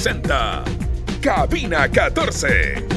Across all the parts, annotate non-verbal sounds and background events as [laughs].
presenta Cabina 14.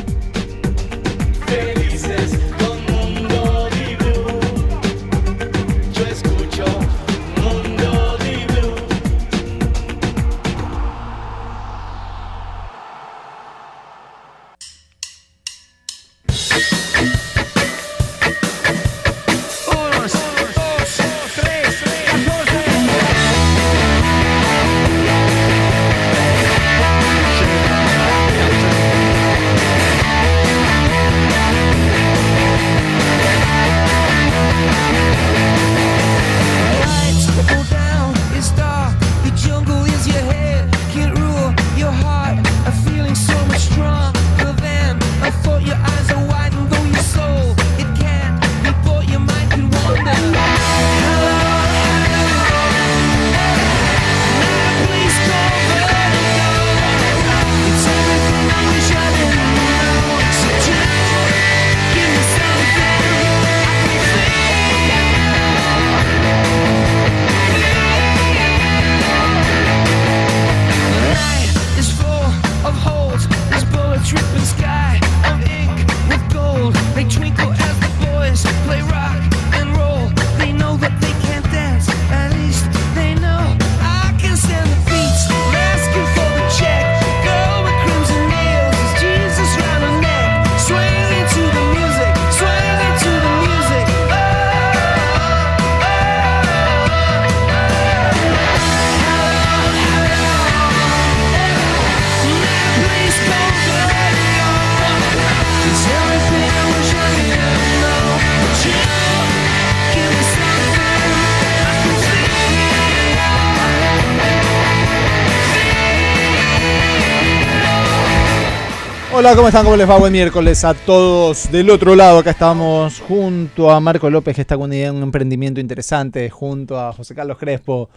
Hola, ¿cómo están? ¿Cómo les va? Buen miércoles a todos. Del otro lado, acá estamos junto a Marco López, que está con idea, un emprendimiento interesante, junto a José Carlos Crespo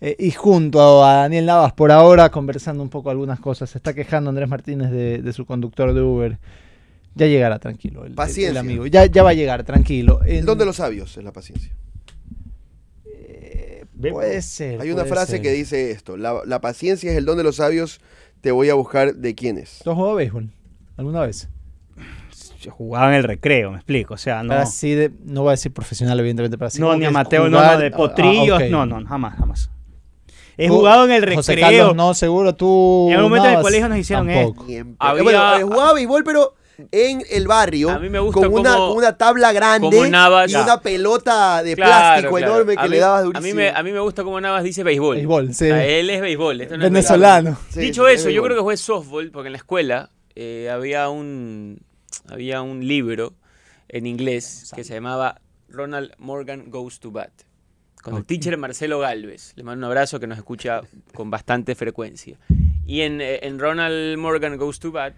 eh, y junto a Daniel Navas, por ahora conversando un poco algunas cosas. Se está quejando Andrés Martínez de, de su conductor de Uber. Ya llegará, tranquilo. El, Paciencia. amigo. Ya, ya va a llegar, tranquilo. El En- don de los sabios es la paciencia. Puede ser. Hay una frase ser. que dice esto: la, la paciencia es el don de los sabios. Te voy a buscar de quién es. ¿Tú has jugado béisbol? ¿Alguna vez? Yo jugaba en el recreo, me explico. O sea, no, Así de, no voy a decir profesional, evidentemente, pero así no como ni amateur, no, jugar- no, de ah, potrillos, ah, no, no, jamás, jamás. He jugado en el José recreo. Carlos, no, seguro tú. En algún momento en el colegio nos hicieron tampoco. Ni en- Había- Bueno, eh, jugaba béisbol, pero en el barrio. A mí me gusta con, una, cómo- con una tabla grande Navas- y una pelota de Claro, plástico claro. enorme A que mí- le dabas a durísimo. mí, me, a mí me gusta cómo Navas dice béisbol. Béisbol, sí. Sea, él es béisbol. esto no es Venezolano. Sí, Dicho eso, es yo creo que fue softball, porque en la escuela eh, había, un, había un libro en inglés que se llamaba Ronald Morgan Goes to Bat. Con el teacher Marcelo Galvez. Le mando un abrazo que nos escucha con bastante frecuencia. Y en, eh, en Ronald Morgan Goes to Bat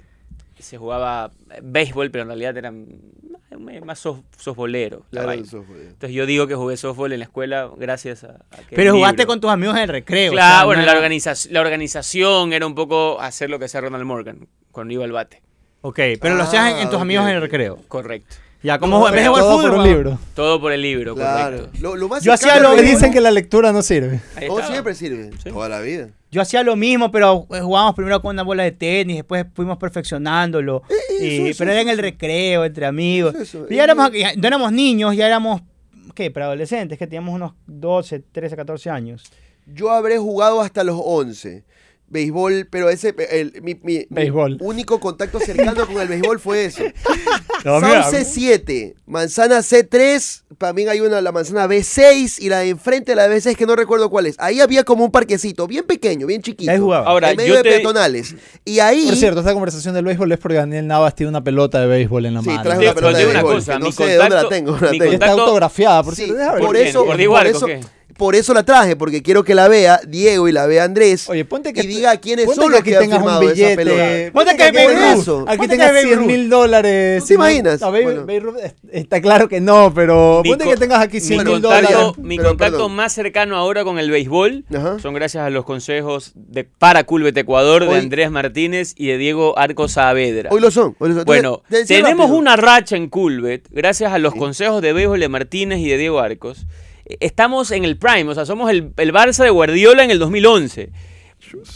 se jugaba béisbol, pero en realidad era mm, más soft, softballero. la Claro. Entonces yo digo que jugué softball en la escuela gracias a, a Pero jugaste libro. con tus amigos en el recreo. o Claro, sea, bueno, no la, era- organiza- la organización era un poco hacer lo que hacía Ronald Morgan cuando iba al bate. Ok, pero lo hacías en, en tus Ah, amigos en el recreo. Correcto. Ya, como en vez de jugar Todo fútbol. por un jugaba- libro. Todo por el libro, Claro. correcto. Lo, lo más Yo hacía cercano lo mismo. dicen que la lectura no sirve. Ahí Todo estaba. siempre sirve. Sí. Toda la vida. Yo hacía lo mismo, pero eh, jugábamos primero con una bola de tenis, después fuimos perfeccionándolo. y- eso, eso, pero era en el recreo, entre amigos. Eso, eso. Pero ya éramos, ya no éramos niños, ya éramos, ¿qué? Preadolescentes, que teníamos unos 12, 13, 14 años. Yo habré jugado hasta los 11. Béisbol, pero ese, el, mi, mi- mi Béisbol. único contacto cercano con el béisbol fue eso. [laughs] No, Sauce 7, manzana C3, también hay una, la manzana B6 y la de enfrente de la B6 que no recuerdo cuál es. Ahí había como un parquecito, bien pequeño, bien chiquito. Ahí jugaba. Ahora, en medio yo de te- peatonales. Y ahí... Por cierto, esta conversación del béisbol es porque Daniel Navas tiene una pelota de béisbol en la Sí, mano. traje Te- una pelota de una béisbol, cosa, no mi sé de dónde la tengo. la mi tengo. Está autografiada, por Sí, cierto. Por quién? eso, ¿Por por eso? Por eso la traje, porque quiero que la vea Diego y la vea Andrés Oye, ponte que y diga quiénes son que los aquí que han tengas un esa billete. pelota. Ponte que tengas- Ruth. Aquí tengas que Babe 100 Ruth. mil dólares. ¿No te imaginas? No, Bueno. Es- está claro que no, pero Mi ponte que tengas aquí Mi 100 mil dólares. mi contacto perdón. más cercano ahora con el béisbol Ajá. son gracias a los consejos de para Culbet Ecuador de Andrés Martínez y de Diego Arcos Saavedra. Hoy lo son. hoy lo son. Bueno, te decía tenemos rápido. una racha en Culbet, gracias a los consejos de béisbol de Martínez y de Diego Arcos. Estamos en el prime, o sea, somos el, el Barça de Guardiola en el 2011.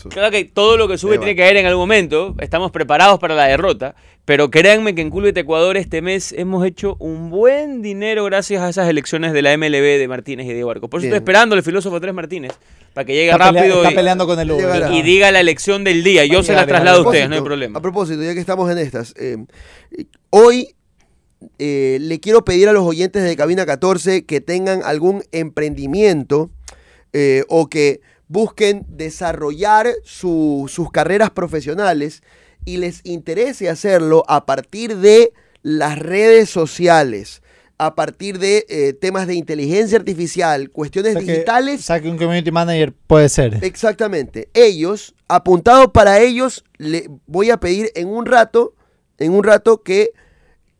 Claro que todo lo que sube tiene que caer en algún momento. Estamos preparados para la derrota. Pero créanme que en Culbet Ecuador este mes hemos hecho un buen dinero gracias a esas elecciones de la MLB de Martínez y Diego Arcos. Por eso Bien. estoy esperando al filósofo Tres Martínez para que llegue Está, pelea- rápido está y, peleando con el Uber. Llegará. y diga la elección del día. Yo se las traslado a ustedes, no hay problema. A propósito, ya que estamos en estas, eh, hoy eh, le quiero pedir a los oyentes de Cabina 14 que tengan algún emprendimiento eh, o que busquen desarrollar su- sus carreras profesionales y les interese hacerlo a partir de las redes sociales, a partir de eh, temas de inteligencia artificial, cuestiones O sea que- digitales. o sea que un community manager puede ser. Exactamente. Ellos, apuntado para ellos, le voy a pedir en un rato, en un rato que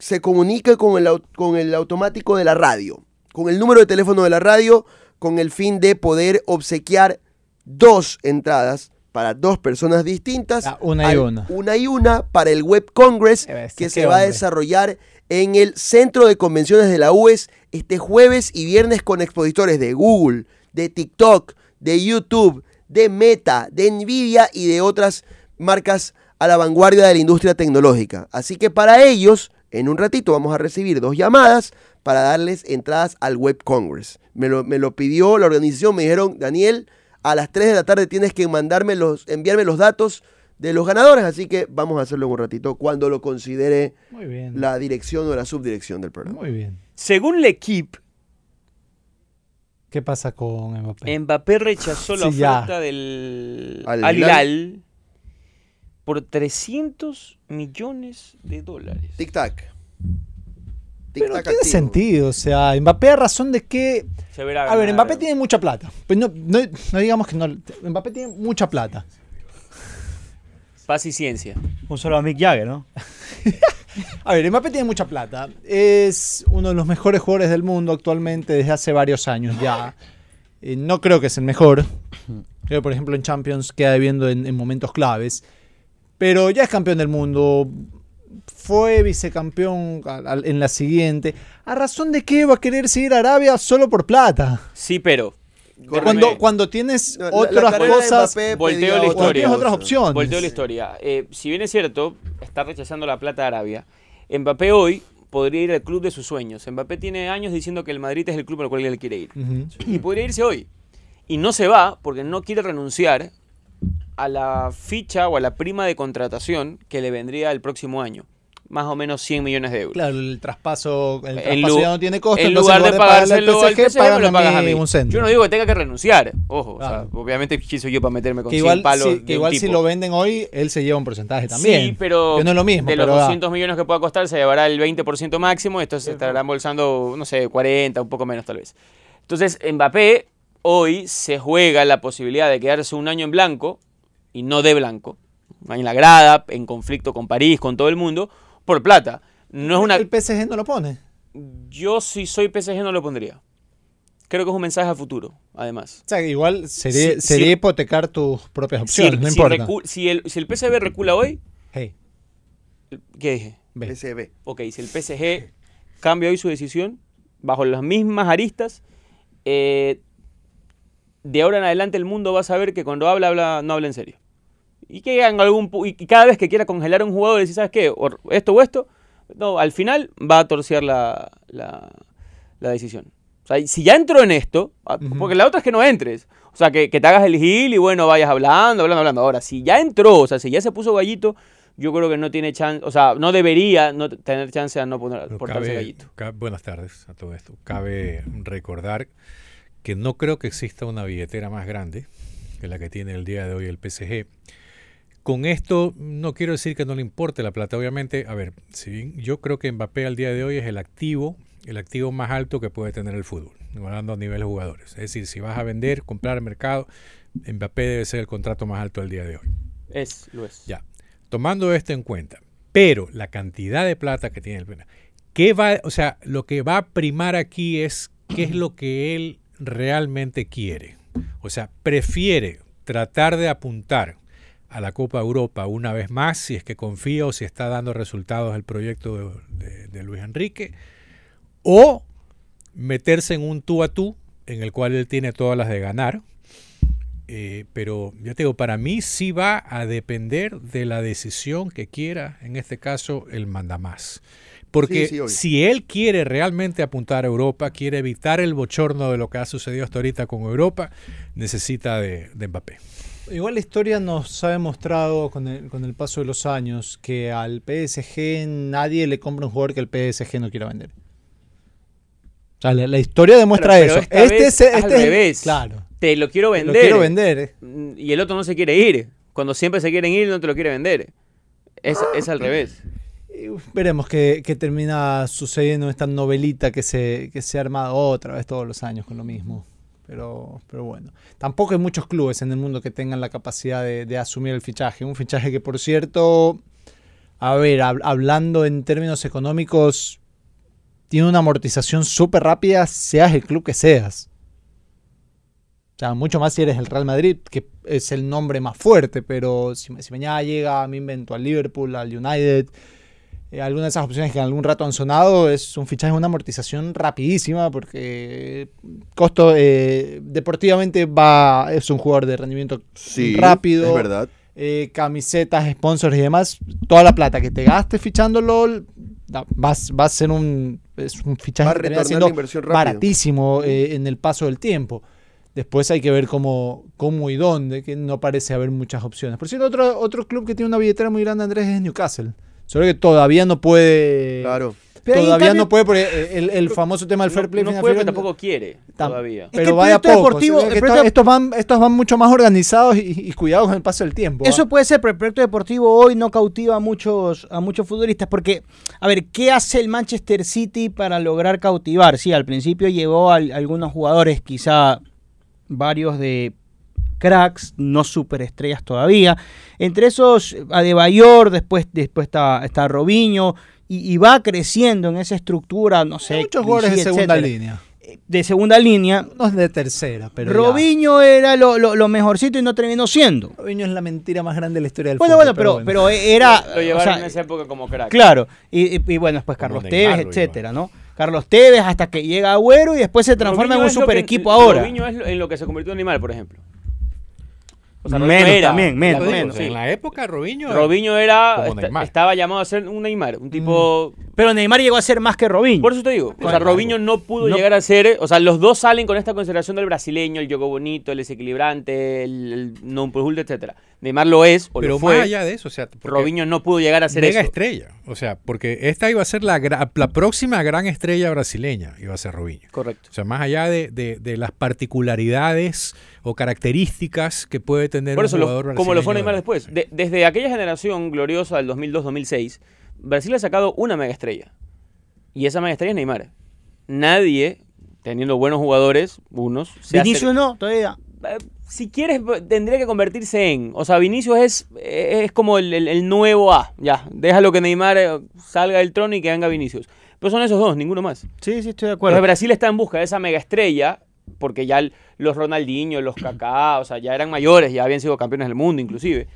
se comunique con el, con el automático de la radio, con el número de teléfono de la radio, con el fin de poder obsequiar dos entradas para dos personas distintas. Ah, una y una. Una y una para el Web Congress bestia, que se va a desarrollar en el Centro de Convenciones de la UES este jueves y viernes con expositores de Google, de TikTok, de YouTube, de Meta, de Nvidia y de otras marcas a la vanguardia de la industria tecnológica. Así que para ellos, en un ratito vamos a recibir dos llamadas para darles entradas al Web Congress. Me lo, me lo pidió la organización, me dijeron, Daniel, a las 3 de la tarde tienes que mandarme los, enviarme los datos de los ganadores, así que vamos a hacerlo en un ratito cuando lo considere Muy bien. la dirección o la subdirección del programa. Muy bien. Según L'Equipe, ¿Qué pasa con Mbappé? Mbappé rechazó la Sí, ya. oferta del Al Al Hilal. Por 300 millones de dólares. Tic-tac. Pero Tic-tac tiene activo. sentido, o sea, Mbappé a razón de que... Se verá A ver. Mbappé tiene mucha plata. Pues no, no, no digamos que no... Mbappé tiene mucha plata. Paz y ciencia. Un solo a Mick Jagger, ¿no? [laughs] A ver, Mbappé tiene mucha plata. Es uno de los mejores jugadores del mundo actualmente desde hace varios años ya. Eh, no creo que es el mejor. Creo, por ejemplo, en Champions queda viendo en, en momentos claves. Pero ya es campeón del mundo. Fue vicecampeón en la siguiente. ¿A razón de qué va a querer seguir a Arabia solo por plata? Sí, pero. Cuando, cuando tienes la- otras la cosas... Mbappé volteo la otra historia. Tienes otras opciones. Volteo la historia. Eh, si bien es cierto, está rechazando la plata de Arabia. Mbappé hoy podría ir al club de sus sueños. Mbappé tiene años diciendo que el Madrid es el club al cual él quiere ir. Y podría irse hoy. Y no se va porque no quiere renunciar a la ficha o a la prima de contratación que le vendría el próximo año. Más o menos 100 millones de euros. Claro, el traspaso, el En traspaso lu- ya no tiene costo. en entonces lugar de pagárselo al PSG, págame lo pagas a mí. un centro. Yo no digo que tenga que renunciar. Ojo, o sea, obviamente quién soy yo para meterme con que 100 igual, palos si, de que un igual si lo venden hoy, él se lleva un porcentaje también. Sí, pero Que no es lo mismo. de los pero da. 200 millones que pueda costar se llevará el 20% máximo, esto se estará embolsando, no sé, 40, un poco menos tal vez. Entonces, Mbappé hoy se juega la posibilidad de quedarse un año en blanco, y no de blanco, en la grada, en conflicto con París, con todo el mundo, por plata. No es una... El PSG no lo pone. Yo si soy PSG no lo pondría. Creo que es un mensaje a futuro, además. O sea, igual sería, sería hipotecar tus propias Si, opciones, no si importa. recu- si el, si el PSV recula hoy, Hey, ¿qué dije? ok, si el PSG cambia hoy su decisión, bajo las mismas aristas, eh, de ahora en adelante el mundo va a saber que cuando habla, habla no habla en serio. Y que en algún y cada vez que quiera congelar a un jugador y decir, ¿sabes qué? O esto o esto, no, al final va a torcer la, la, la decisión. O sea, si ya entró en esto, ah, porque la otra es que no entres. O sea, que, que te hagas el gil y bueno, vayas hablando, hablando, hablando. Ahora, si ya entró, o sea, si ya se puso gallito, yo creo que no tiene chance, o sea, no debería no tener chance a no poner, Pero portarse cabe- gallito. buenas tardes a todo esto. Cabe recordar que no creo que exista una billetera más grande que la que tiene el día de hoy el PSG. Con esto no quiero decir que no le importe la plata, obviamente. A ver, si bien yo creo que Mbappé al día de hoy es el activo, el activo más alto que puede tener el fútbol, hablando a nivel de jugadores. Es decir, si vas a vender, comprar mercado, Mbappé debe ser el contrato más alto al día de hoy. Es, lo es. Ya, tomando esto en cuenta, pero la cantidad de plata que tiene el Pena, ¿qué va, o sea, lo que va a primar aquí es qué es lo que él realmente quiere. O sea, prefiere tratar de apuntar a la Copa Europa una vez más, si es que confía o si está dando resultados el proyecto de, de- de Luis Enrique, o meterse en un tú a tú en el cual él tiene todas las de ganar eh, pero ya te digo, para mí sí va a depender de la decisión que quiera, en este caso, el mandamás. Porque Sí, sí, obvio. si él quiere realmente apuntar a Europa, quiere evitar el bochorno de lo que ha sucedido hasta ahorita con Europa, necesita de, de Mbappé. Igual la historia nos ha demostrado con el, con el paso de los años que al PSG nadie le compra un jugador que el PSG no quiera vender. O sea, la, la historia demuestra Pero- pero eso. Este vez es, al este es- revés. claro. Te lo quiero Te vender. Lo quiero vender. eh. Mm, Y el otro no se quiere ir. Cuando siempre se quieren ir, no te lo quiere vender. Es, es al revés. Veremos qué, qué termina sucediendo en esta novelita que se, que se ha armado otra vez todos los años con lo mismo. Pero, pero bueno, tampoco hay muchos clubes en el mundo que tengan la capacidad de, asumir el fichaje. Un fichaje que, por cierto, a ver, hab- hablando en términos económicos, tiene una amortización súper rápida, seas el club que seas. O sea, mucho más si eres el Real Madrid, que es el nombre más fuerte, pero si, si mañana llega, me invento al Liverpool, al United, eh, alguna de esas opciones que en algún rato han sonado, es un fichaje, una amortización rapidísima, porque costo eh, deportivamente va, es un jugador de rendimiento Sí, rápido. Es verdad. eh, camisetas, sponsors y demás, toda la plata que te gastes fichándolo, vas, va a ser un, es un fichaje Va que termina siendo baratísimo eh, en el paso del tiempo. Después hay que ver cómo, cómo y dónde, que no parece haber muchas opciones. Por cierto, otro, otro club que tiene una billetera muy grande, Andrés, es Newcastle. Solo que todavía no puede. Claro. Pero Todavía cambio- no puede, porque el, el famoso tema del fair play no, no puede, pero tampoco quiere todavía. que Pero vaya poco. deportivo- o sea, que el estos, proyecto- estos van, estos van mucho más organizados y, y cuidados con el paso del tiempo. Eso ¿ah? puede ser, pero el proyecto deportivo hoy no cautiva a muchos, a muchos futbolistas. Porque, a ver, ¿qué hace el Manchester City para lograr cautivar? Sí, al principio llevó a, algunos jugadores, quizá varios de cracks, no superestrellas todavía. Entre esos, Adebayor, después, después está, está Robinho, y, y va creciendo en esa estructura, no sé. Hay muchos jugadores de segunda etcétera. línea. De segunda línea. No es de tercera, pero. ya. Robinho era lo, lo- lo mejorcito y no terminó siendo. Robinho es la mentira más grande de la historia del Bueno, fútbol. bueno, pero, pero [laughs] era. Lo llevaron o sea, en esa época como crack. Claro, y, y- y bueno, después Como Carlos Tevez, etcétera, ¿no? Carlos Tevez hasta que llega Agüero y después se transforma en un super que- equipo ahora. Robinho es en lo que se convirtió en Neymar, por ejemplo. O Menos Robinho era también, menos, menos, sea, sí. En la época, Robinho. Robinho era, Neymar. estaba llamado a ser un Neymar, un tipo... Pero Neymar llegó a ser más que Robinho. Por eso te digo, o sea. Robinho no pudo No- llegar a ser, o sea, los dos salen con esta consideración del brasileño, el juego bonito, el desequilibrante, el, el non plus etcétera. Neymar lo es, o Pero lo fue. más allá de eso, o sea, Robinho no pudo llegar a ser mega eso. estrella. O sea, porque esta iba a ser la, próxima gran estrella brasileña, iba a ser Robinho. Correcto. O sea, más allá de, de- de las particularidades o características que puede tener Por eso, un lo- jugador como lo fue brasileño Neymar de- después. sí. De- desde aquella generación gloriosa del 2002-2006, Brasil ha sacado una mega estrella. Y esa mega estrella es Neymar. Nadie, teniendo buenos jugadores, unos, se hace- Vinicius no, todavía. Eh, si quieres, tendría que convertirse en. O sea, Vinicius es, es como el, el- el nuevo A. Ya, déjalo que Neymar eh, salga del trono y que venga Vinicius. Pero son esos dos, ninguno más. Sí, sí, estoy de acuerdo. Brasil está en busca de esa mega estrella, porque ya el- los Ronaldinho, los Kaká, o sea, ya eran mayores, ya habían sido campeones del mundo, inclusive.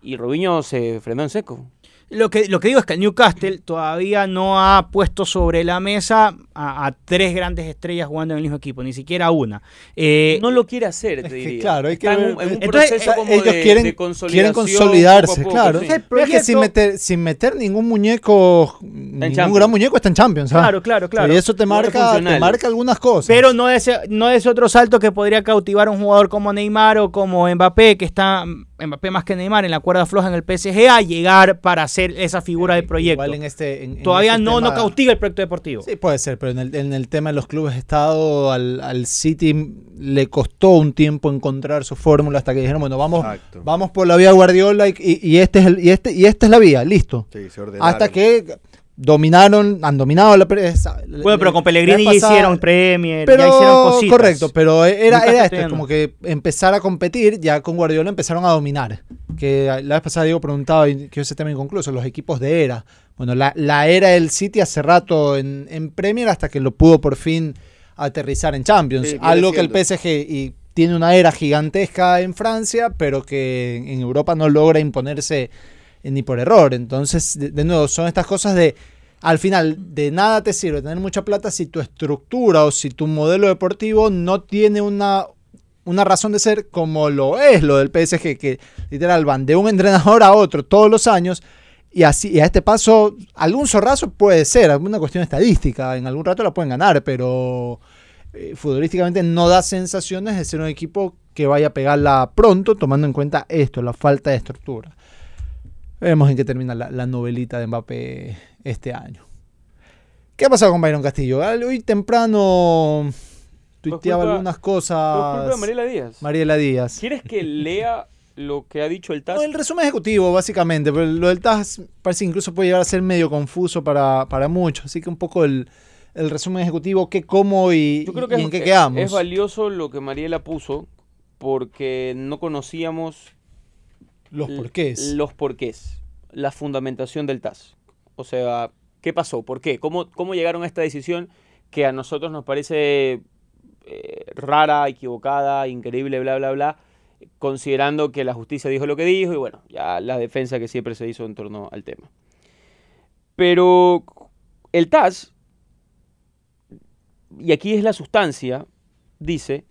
Y Robinho se frenó en seco. Lo que, lo que digo es que el Newcastle todavía no ha puesto sobre la mesa a, a tres grandes estrellas jugando en el mismo equipo, ni siquiera una. Eh, No lo quiere hacer, te Es que, diría. claro, hay que ver- un, en un Entonces, proceso eh, como ellos de, quieren, de quieren consolidarse, poco a poco, claro. sí. Mira que sin meter, sin meter ningún muñeco, ningún Champions. gran muñeco está en Champions. ¿ah? Claro, claro, claro. Y eso te marca, te marca algunas cosas. Pero no es, no es otro salto que podría cautivar a un jugador como Neymar o como Mbappé, que está Mbappé más que Neymar en la cuerda floja en el PSG, a llegar para ser esa figura de proyecto. Igual en este, en- en Todavía este no, no tema- cautiva el proyecto deportivo. Sí, puede ser, pero en el, en el tema de los clubes de Estado, al, al City le costó un tiempo encontrar su fórmula hasta que dijeron, bueno, vamos, Exacto. vamos por la vía Guardiola y, y- y este es el, y, este, y esta es la vía, listo. Sí, se ordenaron. Hasta que dominaron, han dominado la prensa. Bueno, pero con Pellegrini ya hicieron Premier, pero, ya hicieron cositas. Correcto, pero era, Nunca era se esto, como que empezar a competir, ya con Guardiola empezaron a dominar. Que la vez pasada Diego preguntaba, y que ese tema inconcluso, los equipos de era. Bueno, la, la era del City hace rato en, en Premier hasta que lo pudo por fin aterrizar en Champions. Sí, Algo que el. PSG y tiene una era gigantesca en Francia, pero que en Europa no logra imponerse ni por error. Entonces, de, de nuevo, son estas cosas de, al final, de nada te sirve tener mucha plata si tu estructura o si tu modelo deportivo no tiene una, una razón de ser como lo es lo del PSG, que literal van de un entrenador a otro todos los años. Y así, y a este paso, algún zorrazo puede ser, alguna cuestión estadística, en algún rato la pueden ganar, pero eh, futbolísticamente no da sensaciones de ser un equipo que vaya a pegarla pronto, tomando en cuenta esto, la falta de estructura. Veremos en qué termina la, la novelita de Mbappé este año. ¿Qué ha pasado con Byron Castillo? Hoy temprano tuiteaba culpa- algunas Por culpa cosas. de Mariela Díaz. Mariela Díaz. ¿Quieres que [laughs] lea lo que ha dicho el TAS? No, el resumen ejecutivo, básicamente. Pero lo del TAS parece que incluso puede llegar a ser medio confuso para, para muchos. Así que un poco el, el resumen ejecutivo, qué, cómo y, Yo creo que y es, en qué es- quedamos. es valioso lo que Mariela puso porque no conocíamos Los porqués. Los porqués. La fundamentación del TAS. O sea, ¿qué pasó? ¿Por qué? ¿Cómo, cómo llegaron a esta decisión que a nosotros nos parece eh, rara, equivocada, increíble, bla, bla, bla? Considerando que la justicia dijo lo que dijo y bueno, ya la defensa que siempre se hizo en torno al tema. Pero el TAS, y aquí es la sustancia, dice,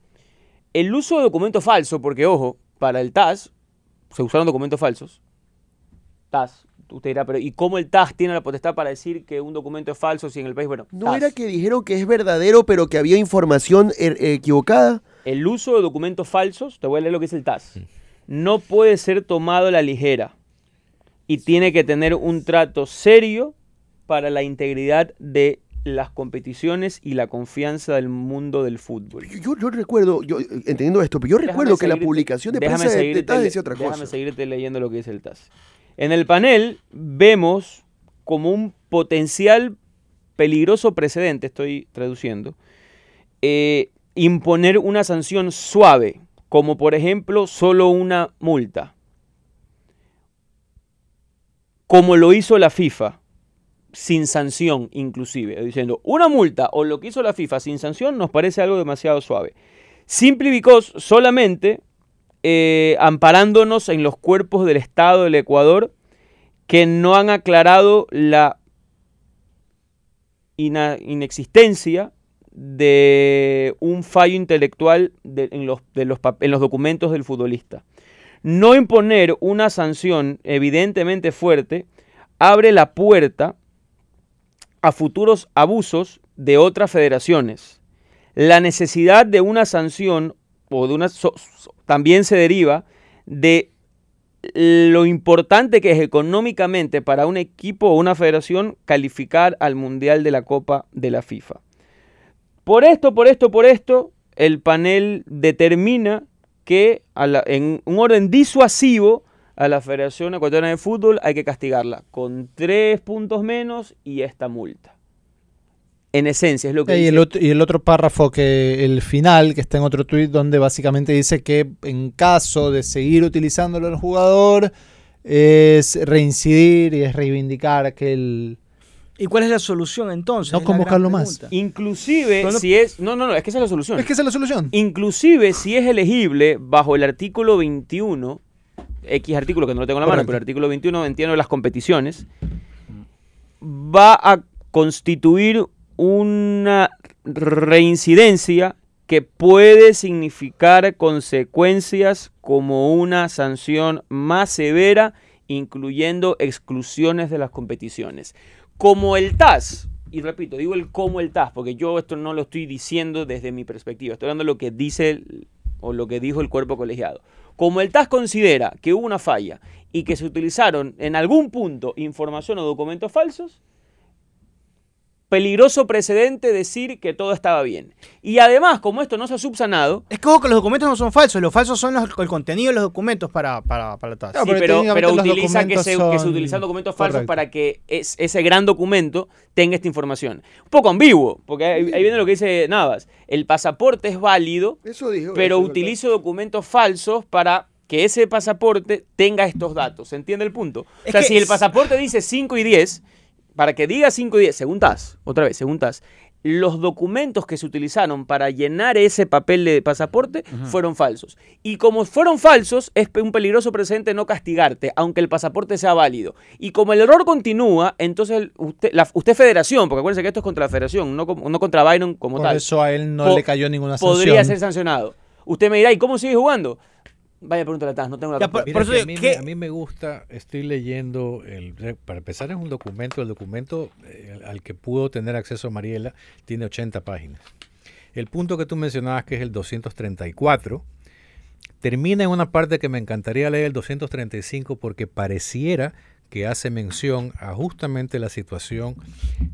el uso de documento falso, porque ojo, para el TAS se usaron documentos falsos. TAS, usted dirá, pero ¿y cómo el TAS tiene la potestad para decir que un documento es falso si en el país, bueno, ¿No TAS. era que dijeron que es verdadero, pero que había información er- equivocada? El uso de documentos falsos, te voy a leer lo que dice el TAS, no puede ser tomado a la ligera y tiene que tener un trato serio para la integridad de las competiciones y la confianza del mundo del fútbol. Yo, recuerdo, yo entendiendo esto, pero yo Déjame recuerdo que la publicación de déjame prensa de, TAS decía otra déjame cosa. seguirte leyendo lo que dice el TAS. En el panel vemos como un potencial peligroso precedente, estoy traduciendo, eh, imponer una sanción suave, como por ejemplo solo una multa, como lo hizo la FIFA, sin sanción inclusive, diciendo una multa o lo que hizo la FIFA sin sanción nos parece algo demasiado suave. Because solamente eh, amparándonos en los cuerpos del Estado del Ecuador que no han aclarado la inexistencia de un fallo intelectual en los documentos del futbolista. No imponer una sanción evidentemente fuerte abre la puerta a futuros abusos de otras federaciones. La necesidad de una sanción o de una también se deriva de lo importante que es económicamente para un equipo o una federación calificar al Mundial de la Copa de la FIFA. Por esto, por esto, por esto, el panel determina que en un orden disuasivo a la Federación Ecuatoriana de Fútbol hay que castigarla con tres puntos menos y esta multa. En esencia es lo que y, dice. el otro, y el otro párrafo que el final, que está en otro tuit, donde básicamente dice que en caso de seguir utilizándolo el jugador, es reincidir y es reivindicar aquel... ¿Y cuál es la solución entonces? No convocarlo más. Inclusive si es... No, no, no, es que esa es la solución. Es que esa es la solución. Inclusive si es elegible bajo el artículo 21, X artículo que no lo tengo en la mano, pero el artículo 21 entiendo de las competiciones, va a constituir una reincidencia que puede significar consecuencias como una sanción más severa, incluyendo exclusiones de las competiciones. Como el TAS, y repito, digo el como el TAS, porque yo esto no lo estoy diciendo desde mi perspectiva, estoy hablando de lo que dice o lo que dijo el cuerpo colegiado. Como el TAS considera que hubo una falla y que se utilizaron en algún punto información o documentos falsos, peligroso precedente decir que todo estaba bien. Y además, como esto no se ha subsanado, Es que ojo, que los documentos no son falsos, los falsos son los- el contenido de los documentos para, para, para la tasa. Sí, pero pero, utiliza que se, que se utilizan documentos falsos Correcto. para que es- ese gran documento tenga esta información. Un poco ambiguo, porque ahí, ahí viene lo que dice Navas. El pasaporte es válido, Eso dijo. pero eso es utilizo documentos falsos para que ese pasaporte tenga estos datos. ¿Se entiende el punto? Es o sea, si el pasaporte dice 5 y 10, para que diga 5 y 10, según TAS, otra vez, según TAS, los documentos que se utilizaron para llenar ese papel de pasaporte fueron falsos. Y como fueron falsos, es un peligroso precedente no castigarte, aunque el pasaporte sea válido. Y como el error continúa, entonces usted, la, usted es federación, porque acuérdense que esto es contra la federación, no, contra Byron como Por tal eso a él no le cayó ninguna sanción. podría ser sancionado. Usted me dirá, ¿y cómo sigue jugando? Vaya, pregúntale a Taz, no tengo la Ya, por- eso a, mí, me- ¿qué- a mí me gusta, estoy leyendo, el, para empezar es un documento, el documento eh, al que pudo tener acceso Mariela tiene 80 páginas. El punto que tú mencionabas, que es el 234, termina en una parte que me encantaría leer el 235 porque pareciera que hace mención a justamente la situación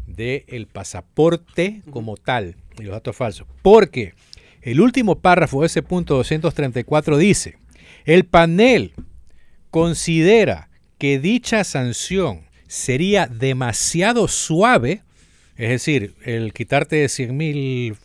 del pasaporte como tal y los datos falsos. Porque el último párrafo de ese punto 234 dice, el panel considera que dicha sanción sería demasiado suave, es decir, el quitarte 100 mil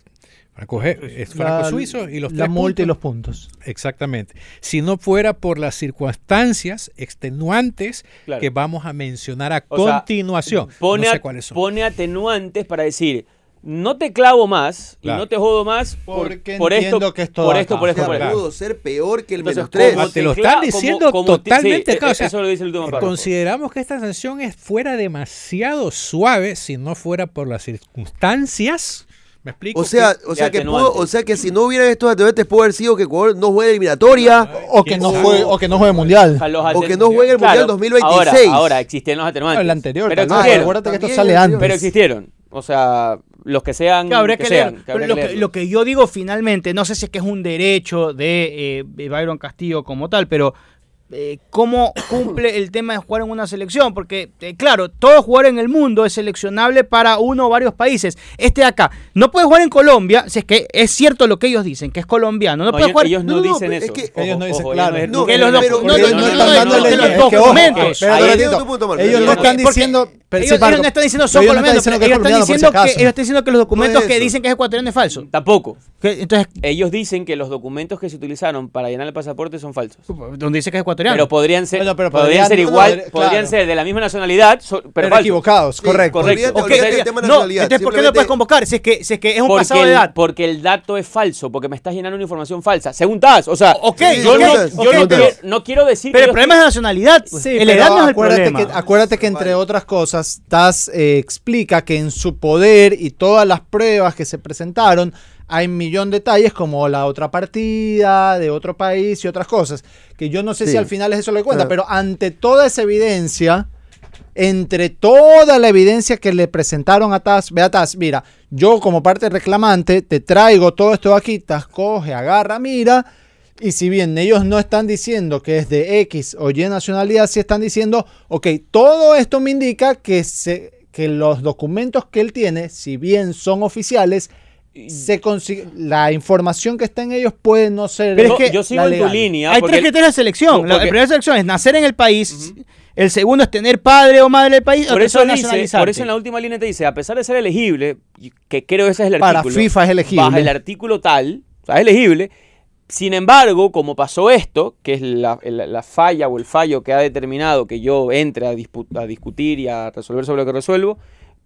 francos eh, francos suizos y los la tres multa y puntos. los puntos. Exactamente. Si no fuera por las circunstancias extenuantes Claro. que vamos a mencionar a O sea, continuación. Pone, no sé a- cuáles son. pone atenuantes para decir, no te clavo más Claro. y no te jodo más por, Porque por entiendo esto, que es todo por acá. esto, por esto, por esto. pudo ser peor que el Entonces, menos 3. ¿cómo te lo están como- diciendo como ti- totalmente sí, claro, o sea, eso lo dice el último párrafo. Consideramos que esta sanción es fuera demasiado suave si no fuera por las circunstancias. ¿Me explico? O sea, que- o sea que o sea que si no hubieran estos atenuantes pudo haber sido que Ecuador no juegue eliminatoria. O que no juegue, o que no juegue mundial. O que no juegue el Mundial 2026. Ahora, ahora existían los atenuantes. El anterior, pero vez. existieron. Acuérdate que esto También sale antes. Pero existieron. O sea, los que sean. Que habría que, sean, que habría lo, lo que yo digo finalmente, no sé si es que es un derecho de, eh, de Byron Castillo como tal, pero eh, cómo cumple el tema de jugar en una selección, porque eh, claro, todo jugar en el mundo es seleccionable para uno o varios países. Este de acá no puede jugar en Colombia, si es que es cierto lo que ellos dicen, que es colombiano, no, No, puede ellos, jugar. ellos no, no, no, dicen es eso. ellos no dicen, ellos claro. es- No, que los docu- pero- no, ellos no, ojo, ellos no están diciendo, ellos, no están diciendo son ellos no están colombianos, diciendo que es ellos están diciendo que acaso. ellos están diciendo que los documentos que dicen que es ecuatoriano es falso. Tampoco. Entonces, Ellos dicen que los documentos que se utilizaron para llenar el pasaporte son falsos. donde dice que es ecuatoriano. Pero podrían ser, Bueno, pero podrían podrían- ser no, igual, claro. podrían ser de la misma nacionalidad, so- pero, equivocados, Sí, correcto. correcto. olvídate- Ok, olvídate del tema de no, nacionalidad. entonces ¿por qué no puedes convocar? Si es que, si es, que es un Porque pasado de el, edad. porque el dato es falso, porque me estás llenando una información falsa. Según TAS, o sea, Ok, yo, no, quiero, no quiero decir Pero que el problema es la nacionalidad. pues. Sí, el edad no es el problema. que, acuérdate que entre otras cosas, TAS eh, explica que en su poder y todas las pruebas que se presentaron, hay un millón de detalles como la otra partida de otro país y otras cosas, que yo no sé Sí. si al final es eso lo que cuenta, Ah. pero ante toda esa evidencia, entre toda la evidencia que le presentaron a TAS, ve a TAS, mira, yo como parte reclamante te traigo todo esto aquí, TAS coge, agarra, mira, y si bien ellos no están diciendo que es de X o Y nacionalidad, sí están diciendo, ok, todo esto me indica que, se, que los documentos que él tiene, si bien son oficiales, se consigue, la información que está en ellos puede no ser. Pero es que yo sigo la en tu línea. Hay tres criterios de selección. No, La primera selección es nacer en el país. El segundo es tener padre o madre del país. por el eso, dice, por eso en la última línea te dice, a pesar de ser elegible, y que creo que ese es el Para artículo. FIFA es elegible. Bajo el artículo tal, o sea, es elegible. Sin embargo, como pasó esto, que es la, la- la falla o el fallo que ha determinado que yo entre a, a discutir y a resolver sobre lo que resuelvo,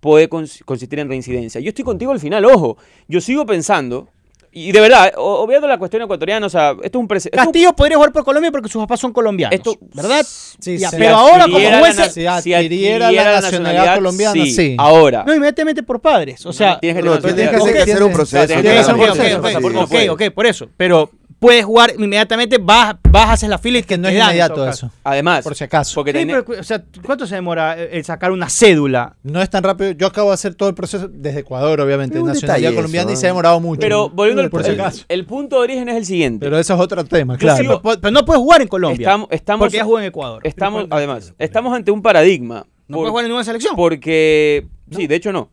puede cons- consistir en reincidencia. Yo estoy contigo al final, ojo. Yo sigo pensando, y de verdad, obviando la cuestión ecuatoriana, o sea, esto es un precedente. Castillo podría jugar por Colombia porque sus papás son colombianos. Esto- ¿verdad? Sí, Ya, sí. pero ahora, como juez, na- si adquiriera la nacionalidad colombiana, sí. Ahora. no inmediatamente por padres. O sea, tienes que No, tienes que, hacer, hacer un proceso. tienes que hacer un proceso, ok, ok, por eso. Pero puedes jugar inmediatamente, vas, vas hacer la fila y que no es inmediato eso, Además, por si acaso. porque Sí, tenés- pero, o sea, ¿cuánto se demora el sacar una cédula? No es tan rápido. Yo acabo de hacer todo el proceso desde Ecuador, obviamente, nacionalidad colombiana eso, y se ha demorado mucho. Pero volviendo al por si el, acaso. el punto de origen es el siguiente. Pero eso es otro tema, claro. sigo- Pero, pero no puedes jugar en Colombia. Estamos, estamos, porque ya jugó en Ecuador. estamos, además, estamos ante un paradigma. no por- puedes jugar en ninguna selección. porque, sí, de hecho no.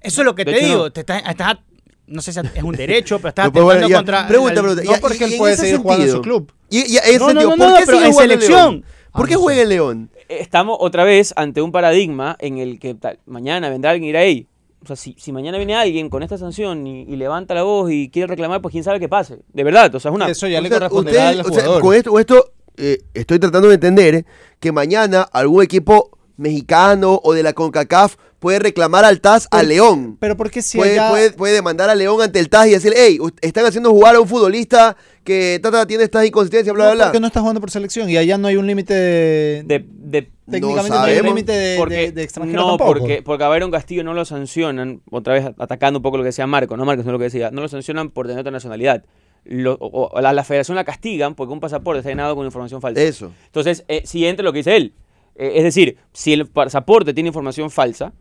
Eso es lo que De te hecho, digo. no. Te estás, estás- no sé si es un derecho, pero jugar, atentando ya. contra. Pregunta, pregunta. No, ya, porque y él puede seguir jugando en su sentido, club. Y, y en ese No, sentido, ¿por no, qué pero en selección. León? ¿Por qué juega en León? Estamos otra vez ante un paradigma en el que tal, mañana vendrá alguien y dirá, hey, o sea, si, si mañana viene alguien con esta sanción y, y levanta la voz y quiere reclamar, pues quién sabe qué pase. De verdad, o sea, es una... Eso ya O le sea, corresponderá ustedes- al o sea, jugador. con esto, con esto eh, estoy tratando de entender que mañana algún equipo mexicano o de la CONCACAF puede reclamar al TAS a León. Pero porque si puede, allá- puede, puede demandar a León ante el TAS y decirle, hey, están haciendo jugar a un futbolista que tata, tiene estas inconsistencias, bla, No, bla, bla. porque no está jugando por selección y allá no hay un límite de, de, de- técnicamente No no, hay un límite de, porque, de, de extranjero no, tampoco. porque, porque a Byron Castillo no lo sancionan, otra vez atacando un poco lo que decía Marco, no Marco, sino lo que decía, no lo sancionan por tener otra nacionalidad. lo- o- o la, la federación la castigan porque un pasaporte está llenado con información falsa. Eso. Entonces, eh, si entra lo que dice él. Eh, es decir, si el pasaporte tiene información falsa,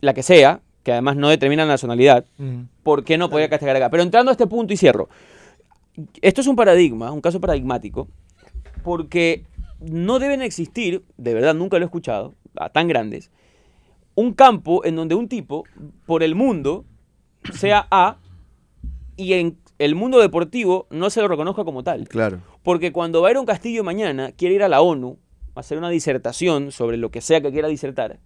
la que sea, que además no determina la nacionalidad. ¿por qué no podía castigar acá? Pero entrando a este punto y cierro. Esto es un paradigma, un caso paradigmático, porque no deben existir, de verdad nunca lo he escuchado, a tan grandes, un campo en donde un tipo, por el mundo, [clears throat] sea A y en el mundo deportivo no se lo reconozca como tal. Claro. Porque cuando Byron Castillo mañana quiere ir a la ONU a hacer una disertación sobre lo que sea que quiera disertar,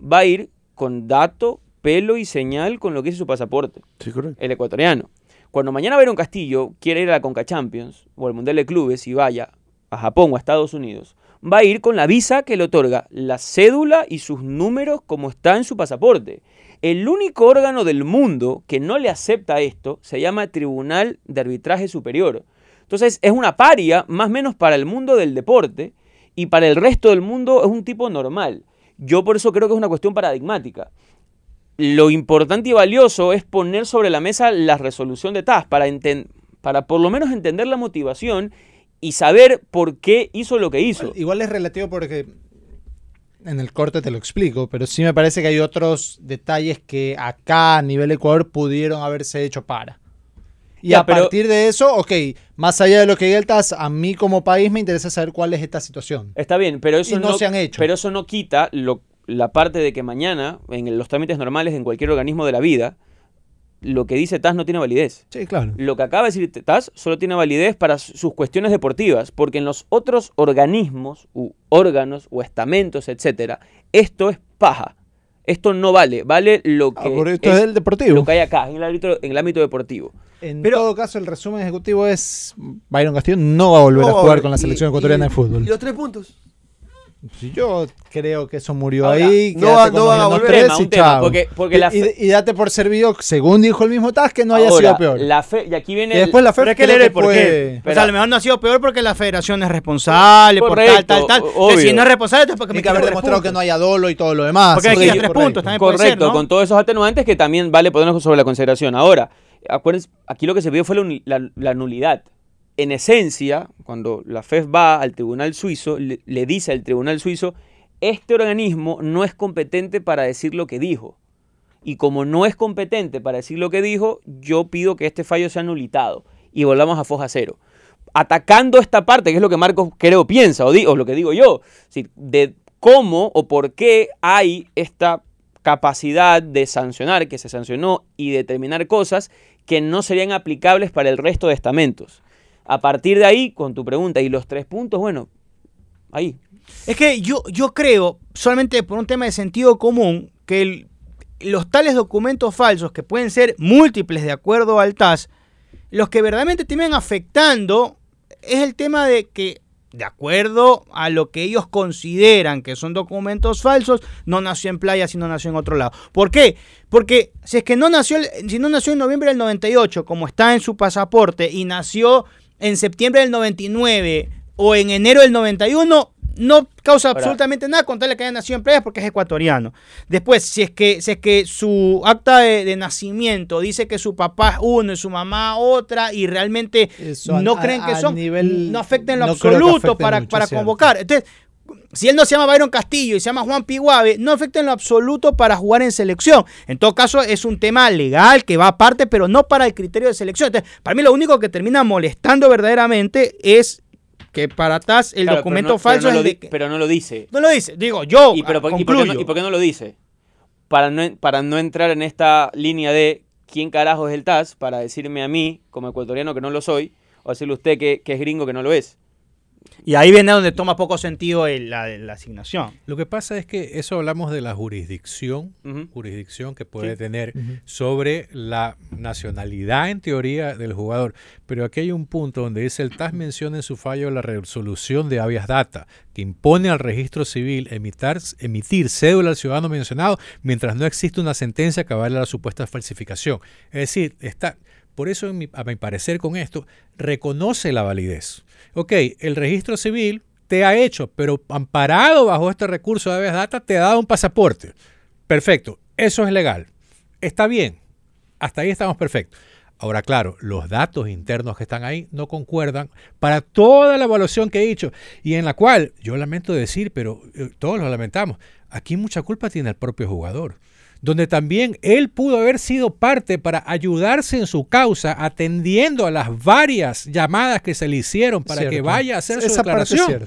va a ir con dato, pelo y señal con lo que dice su pasaporte, Sí, correcto. el ecuatoriano. Cuando mañana Byron Castillo quiere ir a la Conca Champions o al Mundial de Clubes y vaya a Japón o a Estados Unidos, va a ir con la visa que le otorga la cédula y sus números como está en su pasaporte. El único órgano del mundo que no le acepta esto se llama Tribunal de Arbitraje Superior. Entonces es una paria más o menos para el mundo del deporte y para el resto del mundo es un tipo normal. Yo por eso creo que es una cuestión paradigmática. Lo importante y valioso es poner sobre la mesa la resolución de TAS para, por lo menos entender la motivación y saber por qué hizo lo que hizo. Igual es relativo porque en el corte te lo explico, pero sí me parece que hay otros detalles que acá a nivel Ecuador pudieron haberse hecho para. Y Ya, a pero- partir de eso, ok, más allá de lo que diga el TAS, a mí como país me interesa saber cuál es esta situación. Está bien, pero eso Y no se han hecho. Pero eso no quita lo- la parte de que mañana, en los trámites normales, en cualquier organismo de la vida, lo que dice TAS no tiene validez. Sí, claro. Lo que acaba de decir TAS solo tiene validez para su- sus cuestiones deportivas, porque en los otros organismos, u órganos, o estamentos, etcétera, esto es paja. Esto no vale, vale lo que, Ah, por esto es el deportivo. lo que hay acá, en el ámbito, en el ámbito deportivo. En Pero- todo caso, el resumen ejecutivo es Byron Castillo no va a volver No, a jugar con la selección y- ecuatoriana y- de fútbol. ¿Y los tres puntos? Si Yo creo que eso murió Ahora, ahí. no va- no van a volver. Tema, y un tema, porque- porque y, la fe- y- y date por servido, según dijo el mismo TAS, que no haya sido peor. La fe, y aquí viene y después la fe Pero hay que leer porqué. fue- O Pero- sea, a lo mejor no ha sido peor porque la federación es responsable, por tal, tal, tal. si no es responsable, entonces porque Tiene me que haber demostrado que no haya dolo y todo lo demás. Porque hay que Sí, ir a tres correcto. puntos también. puede Correcto, ser, ¿no? con todos esos atenuantes que también vale ponernos sobre la consideración. Ahora, acuérdense, aquí lo que se pidió fue la, nulidad. En esencia, cuando la FEF va al tribunal suizo, le, dice al tribunal suizo, este organismo no es competente para decir lo que dijo. Y como no es competente para decir lo que dijo, yo pido que este fallo sea anulitado y volvamos a foja cero. Atacando esta parte, que es lo que Marcos creo piensa, o, o lo que digo yo, de cómo o por qué hay esta capacidad de sancionar, que se sancionó, y determinar cosas que no serían aplicables para el resto de estamentos. A partir de ahí, con tu pregunta y los tres puntos, bueno, ahí. Es que yo, yo creo, solamente por un tema de sentido común, que los tales documentos falsos, que pueden ser múltiples de acuerdo al TAS, los que verdaderamente terminan afectando es el tema de que, de acuerdo a lo que ellos consideran que son documentos falsos, no nació en playa, sino nació en otro lado. ¿Por qué? Porque si es que no nació, si no nació en noviembre del 98, como está en su pasaporte, y nació en septiembre del 99 o en enero del 91, no causa Ahora- absolutamente nada contarle que haya nacido en playa porque es ecuatoriano. Después, si es que, si es que su acta de, de nacimiento dice que su papá es uno y su mamá otra y realmente no a- creen que son, nivel- no afecta en lo no absoluto para, mucho, para convocar. Entonces, si él no se llama Byron Castillo y se llama Juan Piguave, no afecta en lo absoluto para jugar en selección. En todo caso, es un tema legal que va aparte, pero no para el criterio de selección. Entonces, para mí lo único que termina molestando verdaderamente es que para TAS el Claro, documento pero no- falso pero no es lo de que- pero no lo dice. No lo dice, digo yo. ¿Y, pero, por- y por qué concluyo. no, y por qué no lo dice? Para no, para no entrar en esta línea de quién carajo es el TAS, para decirme a mí, como ecuatoriano que no lo soy, o decirle a usted que, que es gringo que no lo es. Y ahí viene donde toma poco sentido el- la, la asignación. Lo que pasa es que eso hablamos de la jurisdicción, jurisdicción que puede Sí. tener sobre la nacionalidad en teoría del jugador. Pero aquí hay un punto donde dice el TAS menciona en su fallo la resolución de habeas data, que impone al registro civil emitar, emitir cédula al ciudadano mencionado mientras no existe una sentencia que avale la supuesta falsificación. Es decir, está, por eso, en mi- a mi parecer con esto, reconoce la validez. Ok, el registro civil te ha hecho, pero amparado bajo este recurso de habeas data, te ha dado un pasaporte. Perfecto, eso es legal. Está bien. Hasta ahí estamos perfectos. Ahora, claro, los datos internos que están ahí no concuerdan para toda la evaluación que he hecho y en la cual yo lamento decir, pero eh, todos lo lamentamos, aquí mucha culpa tiene el propio jugador donde también él pudo haber sido parte para ayudarse en su causa, atendiendo a las varias llamadas que se le hicieron para que vaya a hacer su Esa declaración.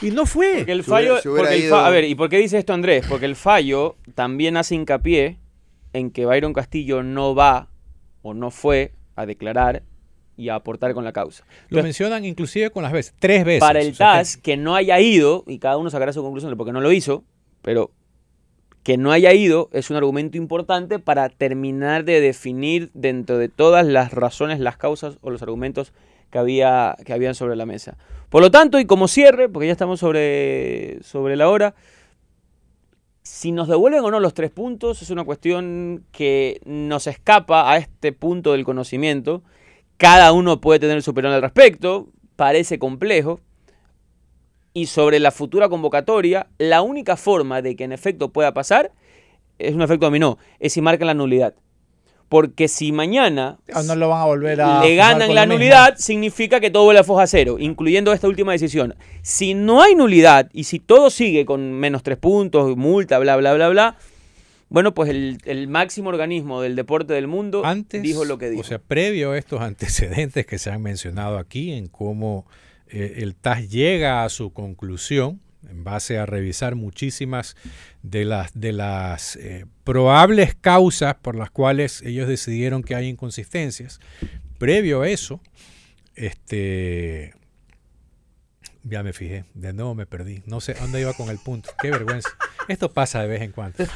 Y no fue. Porque el Si hubiera- fallo. si hubiera porque el ido- fa- a ver, ¿y por qué dice esto Andrés? Porque el fallo también hace hincapié en que Byron Castillo no va o no fue a declarar y a aportar con la causa. Lo Entonces, mencionan inclusive con las veces, tres veces. para el O sea, que- TAS, que no haya ido, y cada uno sacará su conclusión de por qué no lo hizo, pero que no haya ido es un argumento importante para terminar de definir dentro de todas las razones, las causas o los argumentos que, había, que habían sobre la mesa. Por lo tanto, y como cierre, porque ya estamos sobre, sobre la hora, si nos devuelven o no los tres puntos es una cuestión que nos escapa a este punto del conocimiento. Cada uno puede tener su opinión al respecto, parece complejo. Y sobre la futura convocatoria, la única forma de que en efecto pueda pasar es un efecto dominó, es si marcan la nulidad. Porque si mañana Ah, no lo van a volver a. le ganan la nulidad, significa que todo vuelve a foja cero, incluyendo esta última decisión. Si no hay nulidad y si todo sigue con menos tres puntos, multa, bla, bla, bla, bla, bueno, pues el, el máximo organismo del deporte del mundo antes, dijo lo que dijo. O sea, previo a estos [laughs] antecedentes que se han mencionado aquí en cómo eh, el TAS llega a su conclusión en base a revisar muchísimas de las de las eh, probables causas por las cuales ellos decidieron que hay inconsistencias. Previo a eso, este ya me fijé, de nuevo me perdí. No sé dónde iba con el punto. Qué vergüenza. Esto pasa de vez en cuando. [laughs]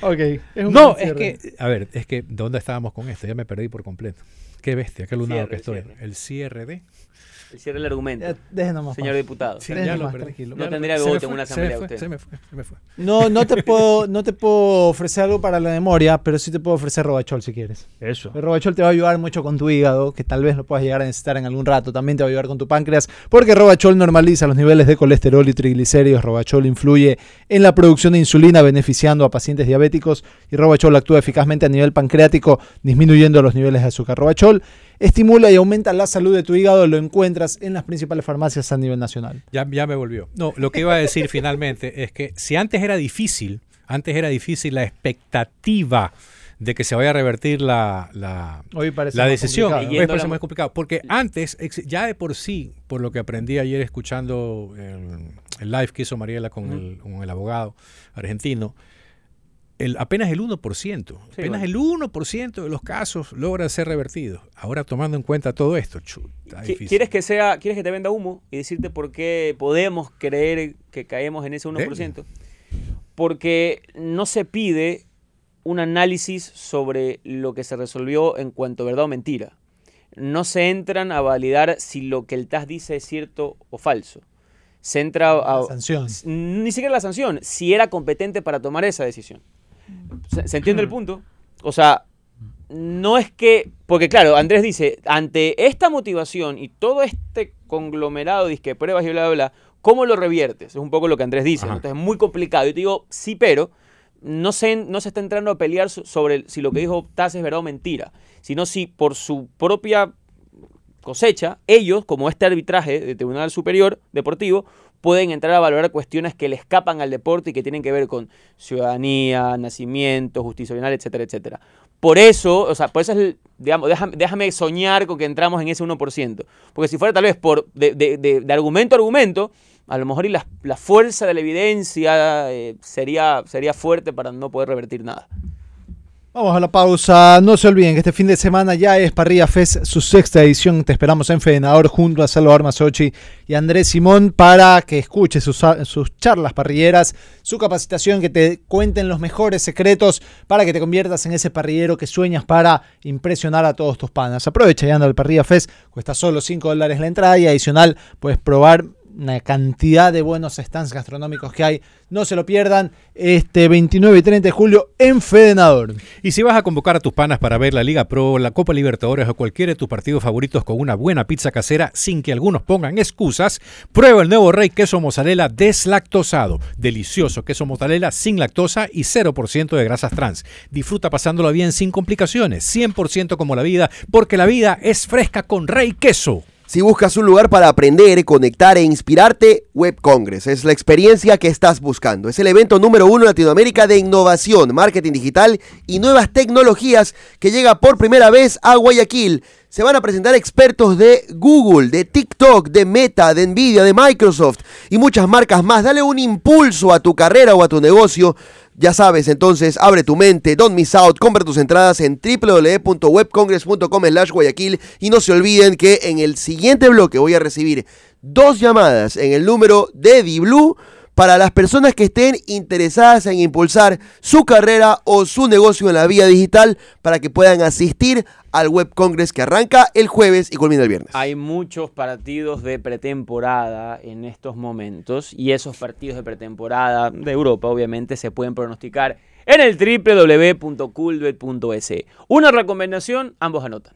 Ok. es un No, es que, a ver, es que ¿dónde estábamos con esto? Ya me perdí por completo. Qué bestia, qué lunado Cierre, que estoy. cierre. El cierre Cierre el argumento, Ya, señor diputado. Sí, Deje ya lo nomás, perdí. tranquilo. No tendría se voto en una se asamblea fue, usted. Se me fue, se me fue. No, no te [laughs] puedo, no te puedo ofrecer algo para la memoria, pero sí te puedo ofrecer Robachol si quieres. Eso. El Robachol te va a ayudar mucho con tu hígado, que tal vez lo puedas llegar a necesitar en algún rato. También te va a ayudar con tu páncreas, porque Robachol normaliza los niveles de colesterol y triglicéridos. Robachol influye en la producción de insulina, beneficiando a pacientes diabéticos. Y Robachol actúa eficazmente a nivel pancreático, disminuyendo los niveles de azúcar. Robachol estimula y aumenta la salud de tu hígado. Lo encuentras en las principales farmacias a nivel nacional. Ya, ya me volvió. No, lo que iba a decir [laughs] finalmente es que si antes era difícil, antes era difícil la expectativa de que se vaya a revertir la, la, Hoy parece la más decisión. complicado. Hoy parece la- muy complicado. Porque antes, ya de por sí, por lo que aprendí ayer escuchando el, el live que hizo Mariela con, el, con el abogado argentino, el, apenas el 1%, apenas bueno. el 1% de los casos logran ser revertidos. Ahora tomando en cuenta todo esto, chuta, está Qui- difícil. ¿Quieres que sea, quieres que te venda humo y decirte por qué podemos creer que caemos en ese 1%? Porque no se pide un análisis sobre lo que se resolvió en cuanto a verdad o mentira. No se entran a validar si lo que el TAS dice es cierto o falso. Se entra a, La sanción. ni siquiera la sanción, si era competente para tomar esa decisión. ¿Se, se entiende el punto? O sea, no es que, porque claro, Andrés dice, ante esta motivación y todo este conglomerado de disque pruebas y bla, bla, bla, ¿cómo lo reviertes? Es un poco lo que Andrés dice. Entonces es muy complicado. Yo te digo, sí, pero no se, no se está entrando a pelear so- sobre si lo que dijo Taz es verdad o mentira, sino si por su propia cosecha, ellos, como este arbitraje de Tribunal Superior Deportivo, pueden entrar a valorar cuestiones que le escapan al deporte y que tienen que ver con ciudadanía, nacimiento, justicia penal, etcétera, etcétera. Por eso, o sea, por eso es, digamos, déjame, soñar con que entramos en ese 1%. Porque si fuera tal vez por de, de- de- de argumento a argumento, a lo mejor y la, la fuerza de la evidencia eh, sería, sería fuerte para no poder revertir nada. Vamos a la pausa. No se olviden que este fin de semana ya es Parrilla Fest, su sexta edición. Te esperamos en Fedenador junto a Salvador Masochi y Andrés Simón para que escuches sus, sus charlas parrilleras, su capacitación, que te cuenten los mejores secretos para que te conviertas en ese parrillero que sueñas para impresionar a todos tus panas. Aprovecha y anda al Parrilla Fest, cuesta solo 5 dólares la entrada y adicional puedes probar una cantidad de buenos stands gastronómicos que hay. No se lo pierdan este 29 y 30 de julio en Fedenador. Y si vas a convocar a tus panas para ver la Liga Pro, la Copa Libertadores o cualquiera de tus partidos favoritos con una buena pizza casera sin que algunos pongan excusas, prueba el nuevo Rey Queso Mozzarella deslactosado. Delicioso queso mozzarella sin lactosa y 0% de grasas trans. Disfruta pasándolo bien sin complicaciones, 100% como la vida, porque la vida es fresca con Rey Queso. Si buscas un lugar para aprender, conectar e inspirarte, Web Congress es la experiencia que estás buscando. Es el evento número uno en Latinoamérica de innovación, marketing digital y nuevas tecnologías que llega por primera vez a Guayaquil. Se van a presentar expertos de Google, de TikTok, de Meta, de Nvidia, de Microsoft y muchas marcas más. Dale un impulso a tu carrera o a tu negocio. Ya sabes, entonces abre tu mente, don't miss out, compra tus entradas en www.webcongress.com slash Guayaquil y no se olviden que en el siguiente bloque voy a recibir dos llamadas en el número de Blue para las personas que estén interesadas en impulsar su carrera o su negocio en la vía digital para que puedan asistir al Web Congress que arranca el jueves y culmina el viernes. Hay muchos partidos de pretemporada en estos momentos y esos partidos de pretemporada de Europa obviamente se pueden pronosticar en el www.coolbet.es. Una recomendación, ambos anotan.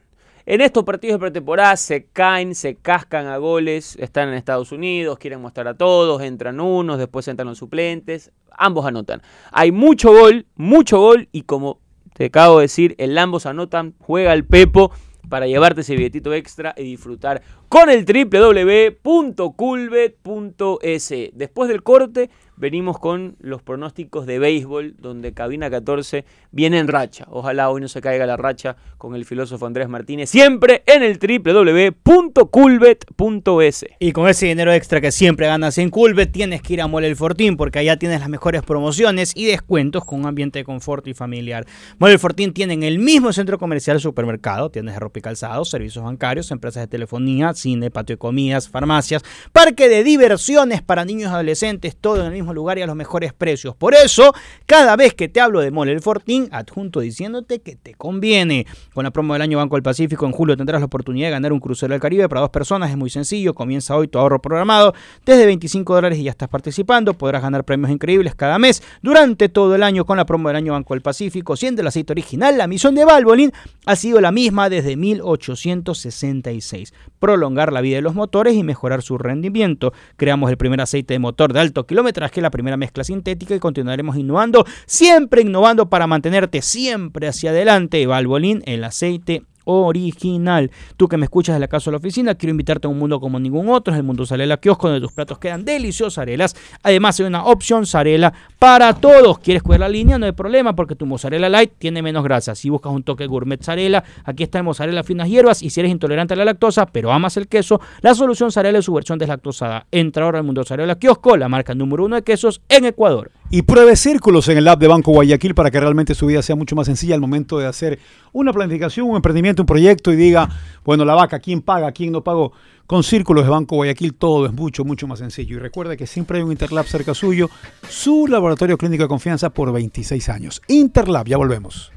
En estos partidos de pretemporada se caen, se cascan a goles, están en Estados Unidos, quieren mostrar a todos, entran unos, después entran los suplentes, ambos anotan. Hay mucho gol, mucho gol y como te acabo de decir, el ambos anotan, juega el Pepo para llevarte ese billetito extra y disfrutar con el www.coolbet.es. Después del corte venimos con los pronósticos de béisbol, donde Cabina 14 viene en racha. Ojalá hoy no se caiga la racha con el filósofo Andrés Martínez, siempre en el www.coolbet.es. Y con ese dinero extra que siempre ganas en Coolbet, tienes que ir a Mole el Fortín porque allá tienes las mejores promociones y descuentos con un ambiente de confort y familiar. Mole el Fortín tienen el mismo centro comercial supermercado, tiendas de ropa y calzado, servicios bancarios, empresas de telefonía, cine, patio de comidas, farmacias, parque de diversiones para niños y adolescentes, todo en el mismo lugar y a los mejores precios. Por eso, cada vez que te hablo de Mole el Fortín, adjunto diciéndote que te conviene. Con la promo del año Banco del Pacífico en julio tendrás la oportunidad de ganar un crucero al Caribe para dos personas. Es muy sencillo, comienza hoy tu ahorro programado desde 25 dólares y ya estás participando. Podrás ganar premios increíbles cada mes durante todo el año con la promo del año Banco del Pacífico. Siendo el aceite original, la misión de Valvoline ha sido la misma desde 1866. Prolongar la vida de los motores y mejorar su rendimiento. Creamos el primer aceite de motor de alto kilometraje, la primera mezcla sintética y continuaremos innovando, siempre innovando para mantenerte siempre hacia adelante. Valvoline, el aceite original. Tú que me escuchas de la casa o la oficina, quiero invitarte a un mundo como ningún otro, es el mundo Sarela Kiosco, donde tus platos quedan deliciosos arelas. Además, hay una opción Sarela para todos. ¿Quieres cuidar la línea? No hay problema, porque tu mozzarella light tiene menos grasa. Si buscas un toque gourmet Sarela, aquí está el mozzarella finas hierbas. Y si eres intolerante a la lactosa, pero amas el queso, la solución Sarela es su versión deslactosada. Entra ahora al mundo Sarela Kiosco, la marca número uno de quesos en Ecuador. Y pruebe círculos en el app de Banco Guayaquil para que realmente su vida sea mucho más sencilla al momento de hacer una planificación, un emprendimiento, un proyecto y diga, bueno, la vaca, ¿quién paga? ¿Quién no pagó? Con círculos de Banco Guayaquil todo es mucho, mucho más sencillo. Y recuerda que siempre hay un Interlab cerca suyo, su laboratorio clínico de confianza por 26 años. Interlab, ya volvemos.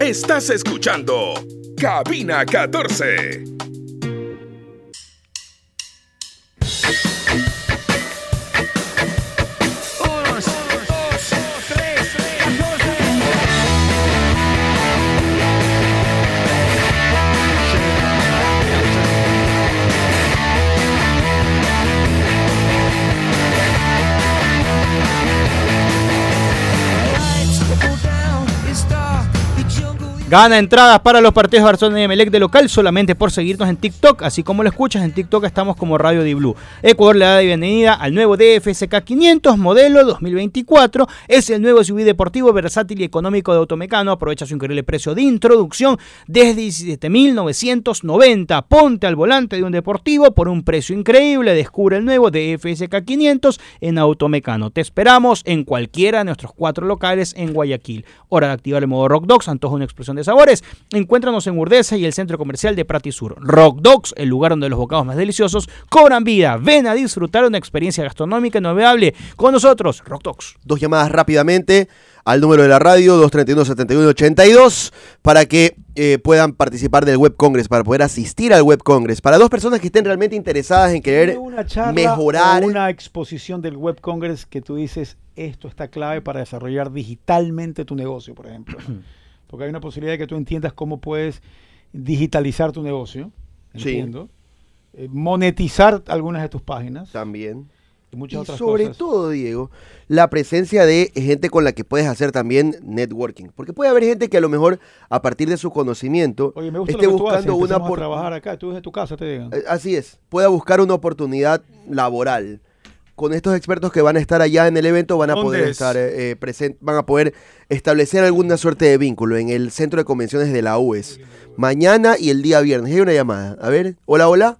Estás escuchando Cabina 14. Gana entradas para los partidos de Barcelona y Emelec de local solamente por seguirnos en TikTok, así como lo escuchas en TikTok estamos como Radio Di Blue. Ecuador le da la bienvenida al nuevo DFSK 500 modelo 2024. Es el nuevo SUV deportivo versátil y económico de Automecano. Aprovecha su increíble precio de introducción desde 17.990. Ponte al volante de un deportivo por un precio increíble. Descubre el nuevo DFSK 500 en Automecano. Te esperamos en cualquiera de nuestros cuatro locales en Guayaquil. Hora de activar el modo Rock Dogs, antoja una explosión de sabores. Encuéntranos en Urdesa y el centro comercial de Prati Sur. Rock Dogs, el lugar donde los bocados más deliciosos cobran vida. Ven a disfrutar una experiencia gastronómica inolvidable con nosotros, Rock Dogs. Dos llamadas rápidamente al número de la radio 231-7182 para que eh, puedan participar del Web Congress, para poder asistir al Web Congress. Para dos personas que estén realmente interesadas en querer Dime una charla mejorar. o una exposición del Web Congress que tú dices, esto está clave para desarrollar digitalmente tu negocio, por ejemplo. [clears throat] Porque hay una posibilidad de que tú entiendas cómo puedes digitalizar tu negocio, Sí. entiendo, eh, monetizar algunas de tus páginas También. y muchas Y otras sobre cosas. todo, Diego, la presencia de gente con la que puedes hacer también networking. Porque puede haber gente que a lo mejor, a partir de su conocimiento, Oye, me gusta esté buscando haces, una por- trabajar acá, tú desde tu casa te digan. Eh, Así es, pueda buscar una oportunidad laboral. Con estos expertos que van a estar allá en el evento van a ¿Dónde poder es? estar eh, eh, present- van a poder establecer alguna suerte de vínculo en el centro de convenciones de la UES. Mañana y el día viernes. Hay una llamada. A ver, hola, hola.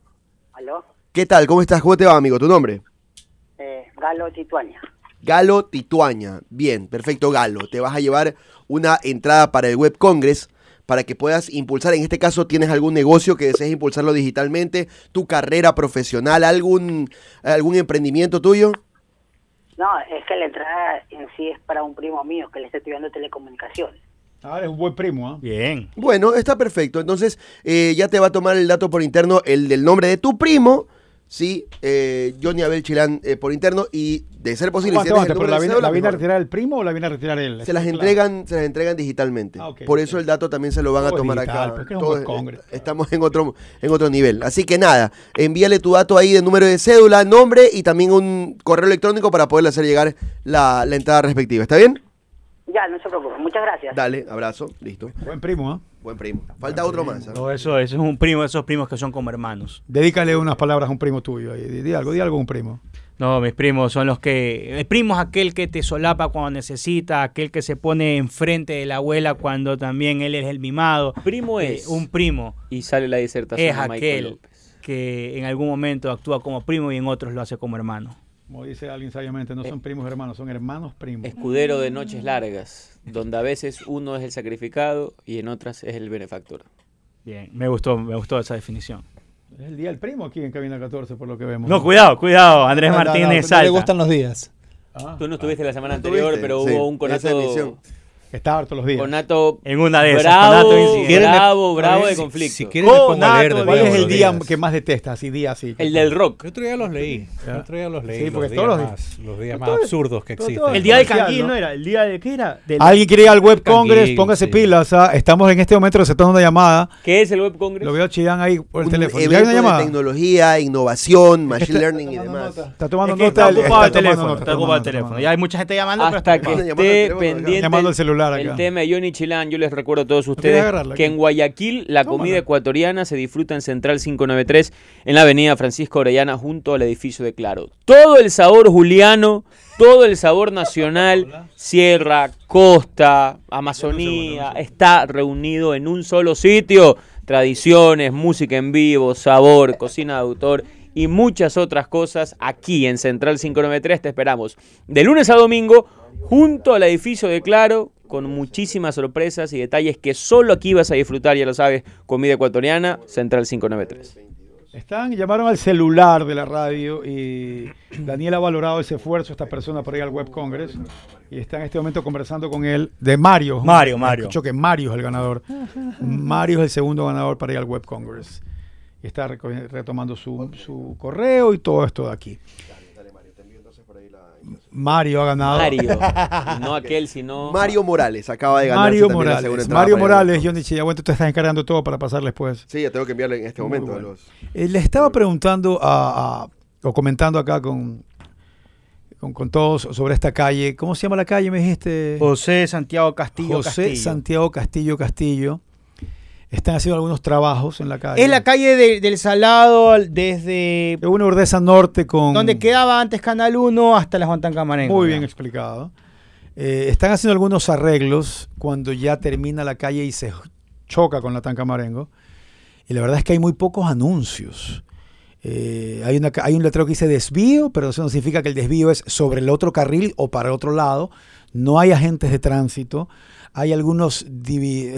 Aló, ¿Qué tal? ¿Cómo estás? ¿Cómo te va, amigo? ¿Tu nombre? eh, Galo Tituaña. Galo Tituaña. Bien, perfecto, Galo. Te vas a llevar una entrada para el Web Congress para que puedas impulsar, en este caso tienes algún negocio que desees impulsarlo digitalmente, tu carrera profesional, algún, algún emprendimiento tuyo. No, es que la entrada en sí es para un primo mío que le está estudiando telecomunicaciones. Ah, eres un buen primo, ¿ah? Bien. Bueno, está perfecto. Entonces, eh, ya te va a tomar el dato por interno, el del nombre de tu primo, sí, eh, Johnny Abel Chilán eh, por interno, y de ser posible, si pero ¿la viene, cédula, la viene a retirar el primo o la viene a retirar él? Se las Claro. entregan, se las entregan digitalmente. Ah, Por eso el dato también se lo van a tomar digital, acá. es congreso. estamos en otro, en otro nivel. Así que nada, envíale tu dato ahí de número de cédula, nombre y también un correo electrónico para poderle hacer llegar la, la entrada respectiva. ¿Está bien? Ya, no se preocupe. Muchas gracias. Dale, abrazo, listo. Buen primo, ¿ah? Buen primo. Falta otro más. ¿ah? Todo eso, eso es un primo, esos primos que son como hermanos. Dedícale unas palabras a un primo tuyo. ahí. Di, di algo, di algo a un primo. No, mis primos son los que... El primo es aquel que te solapa cuando necesita, aquel que se pone enfrente de la abuela cuando también él es el mimado. Primo Eh, es. un primo Y sale la disertación es de Michael aquel López. que en algún momento actúa como primo y en otros lo hace como hermano. Como dice alguien sabiamente, no son primos hermanos, son hermanos primos. Escudero de noches largas, donde a veces uno es el sacrificado y en otras es el benefactor. Bien, me gustó, me gustó esa definición. Es el día del primo aquí en Cabina 14, por lo que vemos. No, cuidado, cuidado, Andrés No, no, no, Martínez no le salta. gustan los días. Ah, Tú no estuviste la semana ¿No anterior, estuviste? pero Sí, hubo un conato, está harto los días. conato En una de esas, bravo, conato incidente. ¿Quieren me- bravo, bravo de si- conflicto. Si a leer de ¿Cuál es el día días. que más detestas? Así, día así. el del rock. El otro día los leí. El otro día los leí. Sí, porque los todos días los más, los días más absurdos que todo- existen. El día del comercial, canguil, ¿no? ¿no? era? El día de qué era? Del- Alguien quiere ir al Web Congress, póngase sí. pilas. ah. Estamos en este momento receptando una llamada. ¿Qué es el Web Congress? Lo veo a Chillán ahí por el Un teléfono. ¿Ya hay evento una llamada? de tecnología, innovación, machine Está- learning y demás. Está tomando nota. está el- ocupado el está tomando teléfono, nota, está ocupado el teléfono. Ya hay mucha gente llamando, pero Hasta que esté pendiente Llamando al celular acá. el tema de Johnny Chilán, yo les recuerdo a todos ustedes que aquí? en Guayaquil la Tómala. comida ecuatoriana se disfruta en Central 593 en la avenida Francisco Orellana junto al edificio de Claro. Todo el sabor juliano, todo el sabor nacional, [laughs] sierra, costa, Amazonía, está reunido en un solo sitio. Tradiciones, música en vivo, sabor, cocina de autor y muchas otras cosas aquí en Central 593. Te esperamos de lunes a domingo junto al edificio de Claro con muchísimas sorpresas y detalles que solo aquí vas a disfrutar, ya lo sabes, comida ecuatoriana, Central 593. Están, llamaron al celular de la radio y Daniel ha valorado ese esfuerzo, esta persona, para ir al Web Congress. Y está en este momento conversando con él de Mario. Mario, Mario. Escucho que Mario es el ganador. Mario es el segundo ganador para ir al Web Congress. Y está retomando su, su correo y todo esto de aquí. Mario ha ganado. Mario, [laughs] no aquel, sino Mario Morales acaba de ganar Mario también la segunda Morales. entrada Mario Morales, evento. Johnny Chillahuente, tú estás encargando todo para pasarles pues. Sí, ya tengo que enviarle en este Muy momento. a bueno. los- Eh, le estaba preguntando a, a- o comentando acá con, con, con todos sobre esta calle. ¿Cómo se llama la calle? Me dijiste. José Santiago Castillo José Castillo. Santiago Castillo Castillo. Están haciendo algunos trabajos en la calle. Es la calle de- del Salado al- desde De una Urdesa Norte con. donde quedaba antes Canal 1 hasta la Juan Tancamarengo. Muy bien explicado. Eh, están haciendo algunos arreglos cuando ya termina la calle y se choca con la Tancamarengo. Y la verdad es que hay muy pocos anuncios. Eh, hay, una, hay un letrero que dice desvío, pero eso no significa que el desvío es sobre el otro carril o para otro lado. no hay agentes de tránsito, hay algunos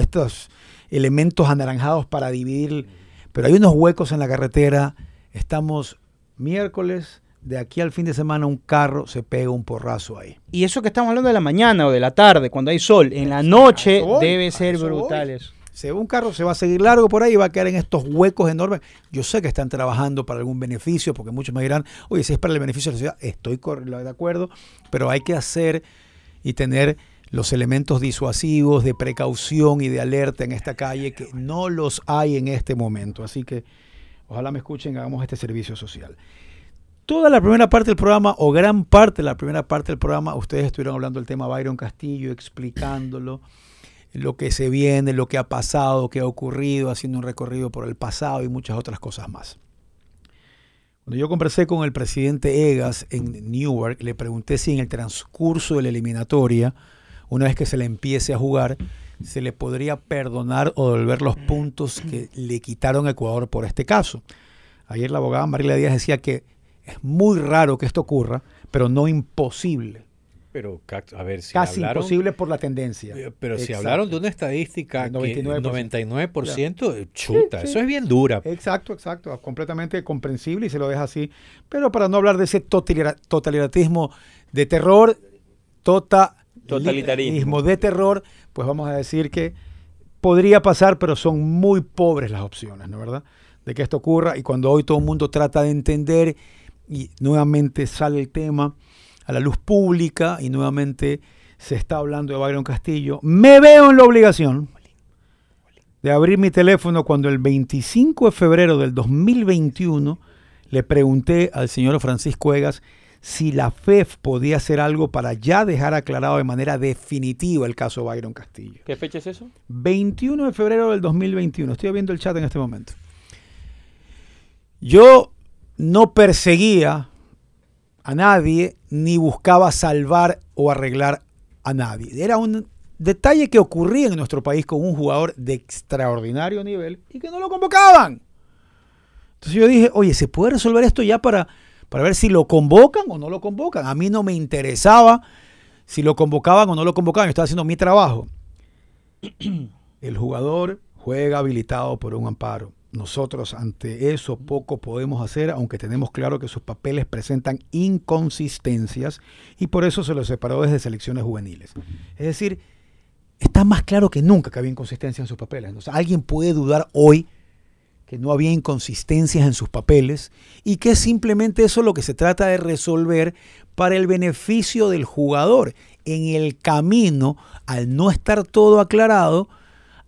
estos elementos anaranjados para dividir, pero hay unos huecos en la carretera. Estamos miércoles, de aquí al fin de semana un carro se pega un porrazo ahí. Y eso que estamos hablando de la mañana o de la tarde, cuando hay sol, en la noche debe ser brutal eso. Se un carro, se va a seguir largo por ahí y va a quedar en estos huecos enormes. Yo sé que están trabajando para algún beneficio, porque muchos me dirán, oye, si es para el beneficio de la ciudad, estoy de acuerdo, pero hay que hacer y tener los elementos disuasivos de precaución y de alerta en esta calle que no los hay en este momento. Así que ojalá me escuchen, hagamos este servicio social. Toda la primera parte del programa, o gran parte de la primera parte del programa, ustedes estuvieron hablando del tema Byron Castillo, explicándolo lo que se viene, lo que ha pasado, qué ha ocurrido, haciendo un recorrido por el pasado y muchas otras cosas más. Cuando yo conversé con el presidente Egas en Newark, le pregunté si en el transcurso de la eliminatoria, una vez que se le empiece a jugar, se le podría perdonar o devolver los puntos que le quitaron a Ecuador por este caso. Ayer la abogada Mariela Díaz decía que es muy raro que esto ocurra, pero no imposible. Pero, a ver, si Casi hablaron, imposible por la tendencia. eh, Pero si Exacto. hablaron de una estadística El que 99%. 99%, eh, chuta, Sí, sí. eso es bien dura. Exacto, exacto, completamente comprensible y se lo deja así. Pero para no hablar de ese totalitarismo de terror, tota- Totalitarismo. de terror, pues vamos a decir que podría pasar, pero son muy pobres las opciones, ¿no verdad? De que esto ocurra y cuando hoy todo el mundo trata de entender y nuevamente sale el tema a la luz pública y nuevamente se está hablando de Byron Castillo, me veo en la obligación de abrir mi teléfono cuando el 25 de febrero del 2021 le pregunté al señor Francisco Egas si la FEF podía hacer algo para ya dejar aclarado de manera definitiva el caso Byron Castillo. ¿Qué fecha es eso? 21 de febrero del 2021. Estoy viendo el chat en este momento. Yo no perseguía a nadie ni buscaba salvar o arreglar a nadie. Era un detalle que ocurría en nuestro país con un jugador de extraordinario nivel y que no lo convocaban. Entonces yo dije, oye, ¿se puede resolver esto ya para, para ver si lo convocan o no lo convocan? A mí no me interesaba si lo convocaban o no lo convocaban. Yo estaba haciendo mi trabajo. [clears throat] El jugador juega habilitado por un amparo. Nosotros ante eso poco podemos hacer, aunque tenemos claro que sus papeles presentan inconsistencias y por eso se los separó desde selecciones juveniles. Es decir, está más claro que nunca que había inconsistencias en sus papeles. Entonces, alguien puede dudar hoy que no había inconsistencias en sus papeles y que simplemente eso es lo que se trata de resolver para el beneficio del jugador. En el camino, al no estar todo aclarado,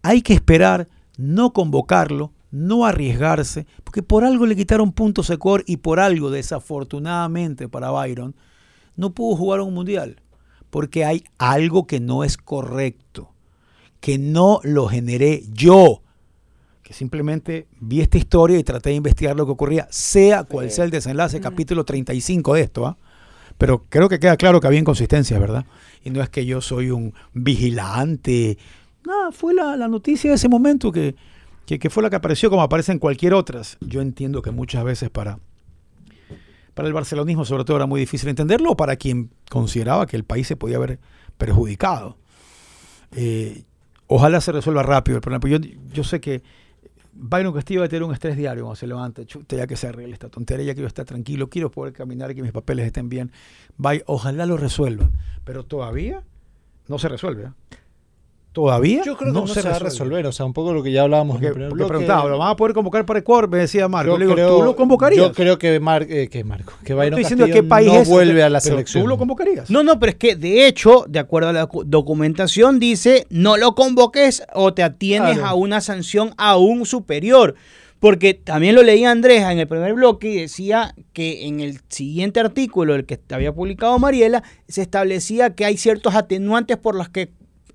hay que esperar, no convocarlo, no arriesgarse, porque por algo le quitaron puntos a Ecuador y por algo, desafortunadamente para Byron, no pudo jugar un mundial, porque hay algo que no es correcto, que no lo generé yo, que simplemente vi esta historia y traté de investigar lo que ocurría, sea cual sea el desenlace, capítulo 35 de esto, ¿ah? Pero creo que queda claro que había inconsistencias, ¿verdad? Y no es que yo soy un vigilante. No, fue la, la noticia de ese momento que, que, que fue la que apareció como aparece en cualquier otras. Yo entiendo que muchas veces para, para el barcelonismo sobre todo era muy difícil entenderlo, o para quien consideraba que el país se podía haber perjudicado. Eh, ojalá se resuelva rápido el problema. Yo, yo sé que Byron Castillo va a tener un estrés diario cuando se levanta. Chuta, ya que se arregle esta tontería, ya quiero estar tranquilo, quiero poder caminar, que mis papeles estén bien. Vaya, ojalá lo resuelvan. Pero todavía no se resuelve. ¿eh? Todavía Yo creo que no, se, va a resolver, o sea, un poco lo que ya hablábamos Porque, en el primer porque bloque. preguntaba, ¿lo van a poder convocar para Ecuador? Me decía Marco. Yo Le digo, creo- ¿tú lo convocarías? Yo creo que, Mar, eh, que Marco, que No Byron estoy diciendo Castillo qué país no es, vuelve a la selección. ¿Tú lo convocarías? No, no, pero es que de hecho, de acuerdo a la docu- documentación, dice no lo convoques o te atienes Claro. a una sanción aún superior. Porque también lo leía Andrés en el primer bloque y decía que en el siguiente artículo, el que había publicado Mariela, se establecía que hay ciertos atenuantes por los que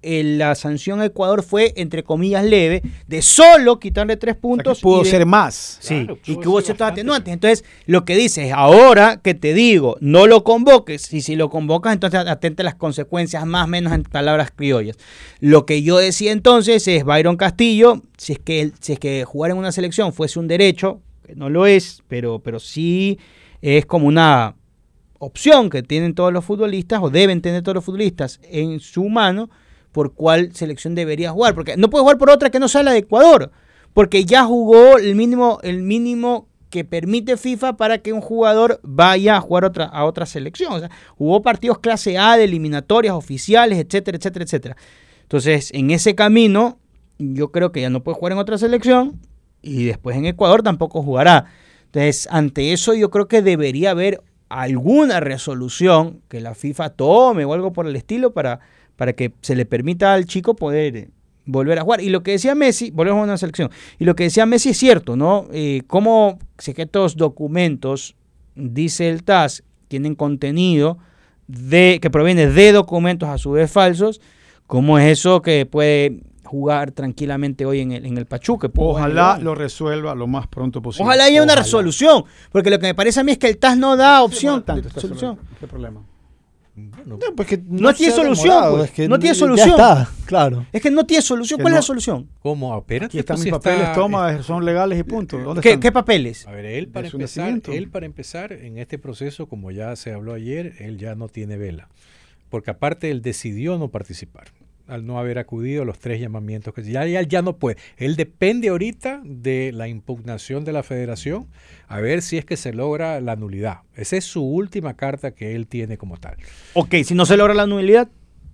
la sanción a Ecuador fue, entre comillas, leve, de solo quitarle tres O sea, que puntos. pudo y de- ser más. Sí, Claro, y pudo que hubo ciertos atenuantes. Entonces, lo que dices, ahora que te digo, no lo convoques, y si lo convocas, entonces atente a las consecuencias, más o menos en palabras criollas. Lo que yo decía entonces es, Byron Castillo, si es que, si es que jugar en una selección fuese un derecho, que no lo es, pero, pero sí es como una opción que tienen todos los futbolistas o deben tener todos los futbolistas en su mano por cuál selección debería jugar, porque no puede jugar por otra que no sea la de Ecuador, porque ya jugó el mínimo el mínimo que permite FIFA para que un jugador vaya a jugar otra, a otra selección. O sea, jugó partidos clase A de eliminatorias oficiales, etcétera, etcétera, etcétera. Entonces, en ese camino, yo creo que ya no puede jugar en otra selección y después en Ecuador tampoco jugará. Entonces, ante eso yo creo que debería haber alguna resolución que la FIFA tome o algo por el estilo para, para que se le permita al chico poder eh, volver a jugar. Y lo que decía Messi, volvemos a una selección, y lo que decía Messi es cierto, ¿no? Eh, como estos documentos, dice el TAS, tienen contenido de, que proviene de documentos a su vez falsos, ¿cómo es eso que puede jugar tranquilamente hoy en el, en el Pachuca? jugar en Ojalá lo resuelva lo más pronto posible. Ojalá haya una resolución, porque lo que me parece a mí es que el TAS no da opción. Tanto de está solución. ¿Qué problema? Bueno, No, pues que No tiene se ha solución, demorado, pues. es que No tiene ya solución. está, claro. Es que no tiene solución. Que ¿Cuál no- es la solución? ¿Cómo? Espérate, Aquí están pues, mis si papeles, está- toma, son legales y punto. ¿Dónde ¿Qué, están? qué papeles? A ver, él para, empezar, él para empezar en este proceso, como ya se habló ayer, él ya no tiene vela. Porque aparte él decidió no participar, al no haber acudido a los tres llamamientos que ya, ya, ya no puede. Él depende ahorita de la impugnación de la federación a ver si es que se logra la nulidad. Esa es su última carta que él tiene como tal. Ok, si no se logra la nulidad.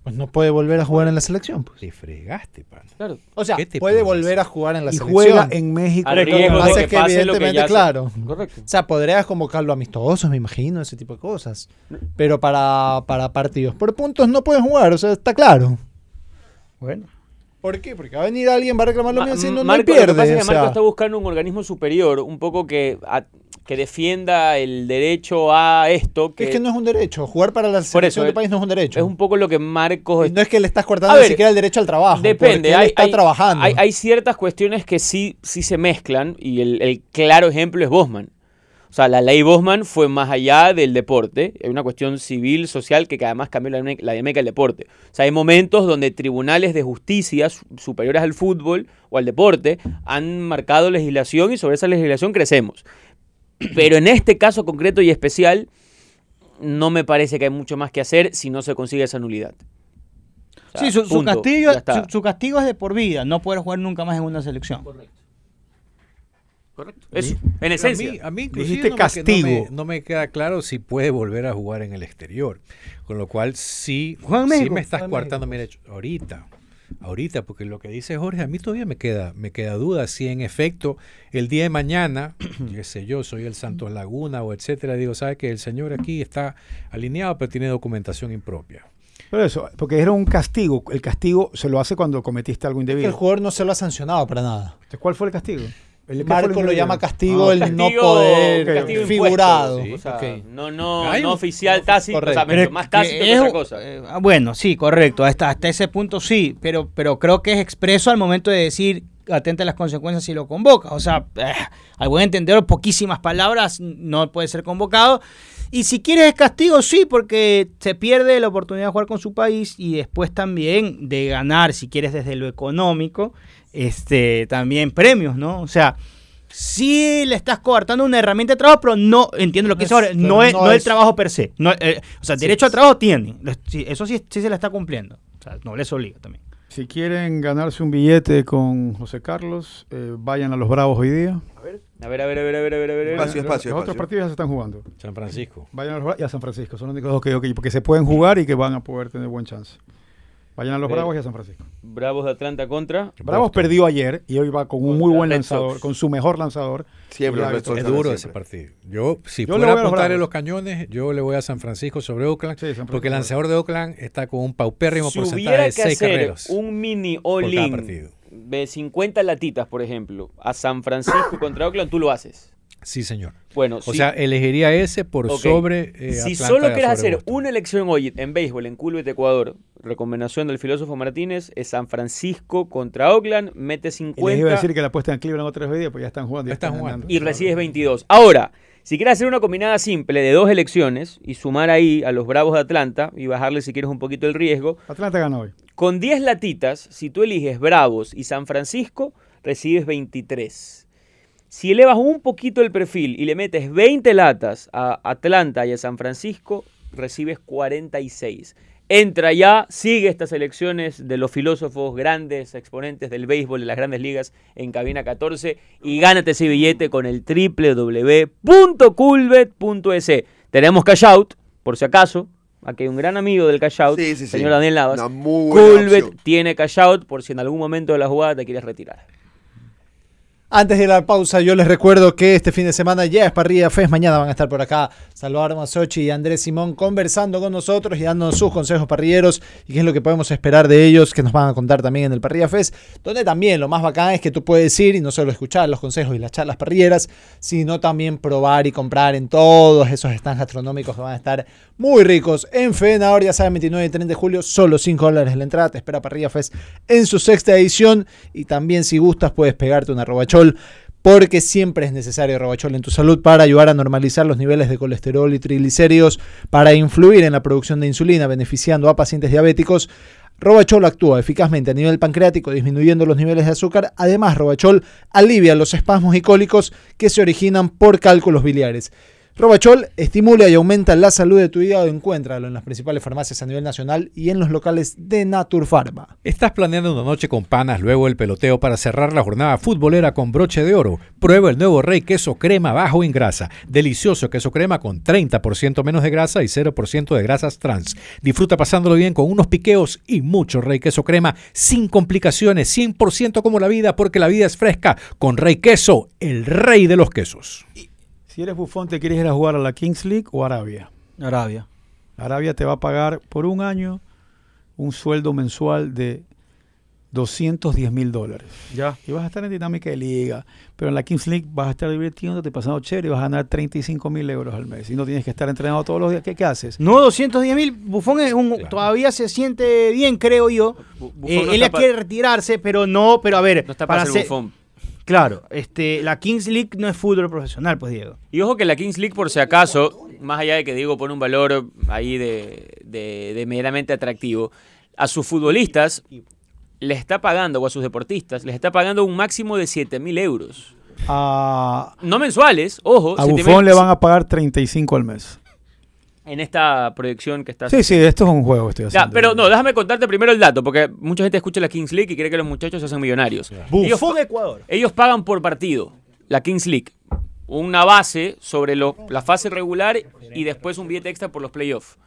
Pues no puede volver a jugar en la selección. Pues. Te fregaste, pan. Claro. O sea, ¿Qué te puede volver a jugar en la Y selección. juega en México. Al Lo que riesgo de pasa que es que pase lo que evidentemente, se- claro. Correcto. O sea, podrías convocarlo amistosos, me imagino, ese tipo de cosas. Pero para, para partidos por puntos no pueden jugar, o sea, está claro. Bueno. ¿Por qué? Porque va a venir alguien, va a reclamar lo mismo, si no, no Marco, pierde. lo que pasa es que o sea. Marco está buscando un organismo superior, un poco que, a- que defienda el derecho a esto. Que es que no es un derecho. Jugar para la selección del país no es un derecho. es un poco lo que Marcos Y no es que le estás cortando A ni ver, siquiera el derecho al trabajo. Depende, hay, está hay- trabajando. hay- hay ciertas cuestiones que sí, sí se mezclan y el, el claro ejemplo es Bosman. O sea, la ley Bosman fue más allá del deporte, es una cuestión civil, social, que además cambió la, la dinámica del deporte. O sea, hay momentos donde tribunales de justicia su- superiores al fútbol o al deporte han marcado legislación y sobre esa legislación crecemos. Pero en este caso concreto y especial, no me parece que hay mucho más que hacer si no se consigue esa nulidad. O sea, sí, su, su punto, castigo, su, su castigo es de por vida, no poder jugar nunca más en una selección. Correcto. Eso, en esencia. A mí, a mí inclusive no me no me- castigo. No me, queda claro si puede volver a jugar en el exterior. Con lo cual sí, México, me estás juega en coartando. Mira, ahorita, ahorita, porque lo que dice Jorge, a mí todavía me queda, me queda duda si en efecto el día de mañana, [clears throat] qué sé yo, soy el Santos Laguna o etcétera, digo, sabe que el señor aquí está alineado, pero tiene documentación impropia. Pero eso, porque era un castigo. El castigo se lo hace cuando cometiste algo Que el indebido. jugador no se lo ha sancionado para nada. Entonces, ¿Cuál fue el castigo? El- ¿qué fue Marco lo llama castigo Ah, el no poder castigo figurado. impuesto, o sea, Ok. no, no, Hay no oficial tácito, o sea, Correcto. más tácito que que es- otra cosa. eh, ah, bueno, sí, correcto. Hasta, hasta ese punto sí, pero, pero creo que es expreso al momento de decir atente a las consecuencias si lo convoca. O sea, eh, al buen entender, poquísimas palabras, no puede ser convocado. Y si quieres es castigo, sí, porque se pierde la oportunidad de jugar con su país y después también de ganar, si quieres desde lo económico, este, también premios, ¿no? O sea, sí le estás coartando una herramienta de trabajo, pero no, entiendo lo que dice ahora, es- no, es, no no el es- trabajo per se. No, eh, o sea, derecho al trabajo tiene. Sí, Eso sí, sí se le está cumpliendo. O sea, no les obliga también. Si quieren ganarse un billete con José Carlos, eh, vayan a los Bravos hoy día. A ver, a ver, a ver, a ver, a ver. a ver. Espacio, Los- espacio, Los otros partidos ya se están jugando. San Francisco. Vayan a los Bravos y a San Francisco. Son los únicos dos que, ok, porque se pueden jugar y que van a poder tener buen chance. Vayan a los Ok. Bravos y a San Francisco. Bravos de Atlanta contra. Bravos perdió ayer y hoy va con un muy buen lanzador, con su mejor lanzador. Siempre los es duro ese partido. Yo, si Yo fuera a los apuntarle Bravos. los cañones, yo le voy a San Francisco sobre Oakland, Sí, San Francisco. porque el lanzador de Oakland está con un paupérrimo Si porcentaje hubiera de que 6 hacer carreras. un mini all-in de 50 latitas, por ejemplo, a San Francisco contra Oakland, tú lo haces. Sí, señor. Bueno, O si, sea, elegiría ese por sobre eh, si Atlanta solo quieres hacer Boston. una elección hoy en béisbol en Culbet, Ecuador, recomendación del filósofo Martínez, es San Francisco contra Oakland, mete Y les 50 iba a decir que la apuesta en Cleveland otra vez pues ya están jugando. Ya están jugando. y recibes 22. Ahora, si quieres hacer una combinada simple de dos elecciones y sumar ahí a los Bravos de Atlanta y bajarle si quieres un poquito el riesgo, Atlanta gana hoy. con 10 latitas, si tú eliges Bravos y San Francisco, recibes 23. Si elevas un poquito el perfil y le metes 20 latas a Atlanta y a San Francisco, recibes 46. Entra ya, sigue estas elecciones de los filósofos grandes exponentes del béisbol de las grandes ligas en cabina 14 y gánate ese billete con el www.coolbet.es. Tenemos cash out, por si acaso. Aquí hay un gran amigo del cash out, Sí, sí, sí. señor Daniel Navas. Opción. tiene cash out por si en algún momento de la jugada te quieres retirar. Antes de la pausa, yo les recuerdo que este fin de semana ya es Parrilla Fest. Mañana van a estar por acá Salvador Masochi y Andrés Simón conversando con nosotros y dándonos sus consejos parrilleros y qué es lo que podemos esperar de ellos, que nos van a contar también en el Parrilla Fest. Donde también lo más bacán es que tú puedes ir y no solo escuchar los consejos y las charlas parrilleras, sino también probar y comprar en todos esos stands gastronómicos que van a estar muy ricos. En Fenador, ya saben, 29 y 30 de julio, solo 5 dólares la entrada. Te espera Parrilla Fest en su sexta edición. Y también, si gustas, puedes pegarte una porque siempre es necesario robachol en tu salud para ayudar a normalizar los niveles de colesterol y triglicéridos, para influir en la producción de insulina, beneficiando a pacientes diabéticos. Robachol actúa eficazmente a nivel pancreático, disminuyendo los niveles de azúcar. Además, Robachol alivia los espasmos y cólicos que se originan por cálculos biliares. Robachol estimula y aumenta la salud de tu hígado. Encuéntralo en las principales farmacias a nivel nacional y en los locales de Naturpharma. ¿Estás planeando una noche con panas luego el peloteo para cerrar la jornada futbolera con broche de oro? Prueba el nuevo Rey Queso Crema bajo en grasa. Delicioso queso crema con 30% menos de grasa y 0% de grasas trans. Disfruta pasándolo bien con unos piqueos y mucho Rey Queso Crema sin complicaciones, 100% como la vida porque la vida es fresca con Rey Queso, el rey de los quesos. Si eres bufón, ¿te quieres ir a jugar a la Kings League o Arabia? Arabia. Arabia te va a pagar por un año un sueldo mensual de 210 mil dólares. Ya. Y vas a estar en dinámica de liga. Pero en la Kings League vas a estar divirtiéndote, pasando chévere y vas a ganar 35 mil euros al mes. Y no tienes que estar entrenado todos los días. ¿Qué, qué haces? No, 210 mil. Bufón es un, todavía se siente bien, creo yo. Bu- Buffon Eh, no él ya quiere retirarse, pero no, pero a ver. No está para ser ser- bufón. Claro, este, la Kings League no es fútbol profesional, pues Diego. Y ojo que la Kings League, por si acaso, más allá de que Diego pone un valor ahí de, de, de meramente atractivo, a sus futbolistas les está pagando, o a sus deportistas, les está pagando un máximo de 7 mil euros. A, No mensuales, ojo. a 7.000 Buffon le van a pagar 35 al mes. En esta proyección que está Sí, sí, esto es un juego que estoy Ya, haciendo. pero no, déjame contarte primero el dato, porque mucha gente escucha la Kings League y cree que los muchachos se hacen millonarios. Ellos, Bufón Ecuador. ellos pagan por partido, la Kings League. Una base sobre lo- la fase regular y después un billete extra por los playoffs.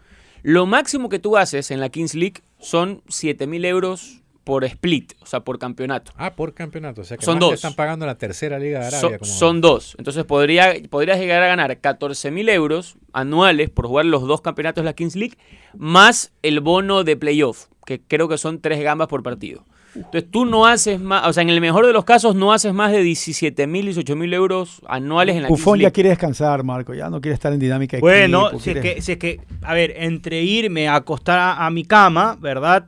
Lo máximo que tú haces en la Kings League son 7 mil euros por split, o sea, por campeonato. Ah, por campeonato. O sea que Son más te dos. están pagando la tercera liga de So- Arabia. como- son dos. Entonces podría, podrías llegar a ganar 14 mil euros anuales por jugar los dos campeonatos de la Kings League, más el bono de playoff, que creo que son tres gambas por partido. Entonces tú no haces más, o sea, en el mejor de los casos no haces más de 17 mil, 18 mil euros anuales en la Buffon Kings ya League. quiere descansar, Marco. Ya no quiere estar en dinámica de Bueno, equipo, si es, que, si es que, a ver, entre irme a acostar a, a mi cama, ¿verdad?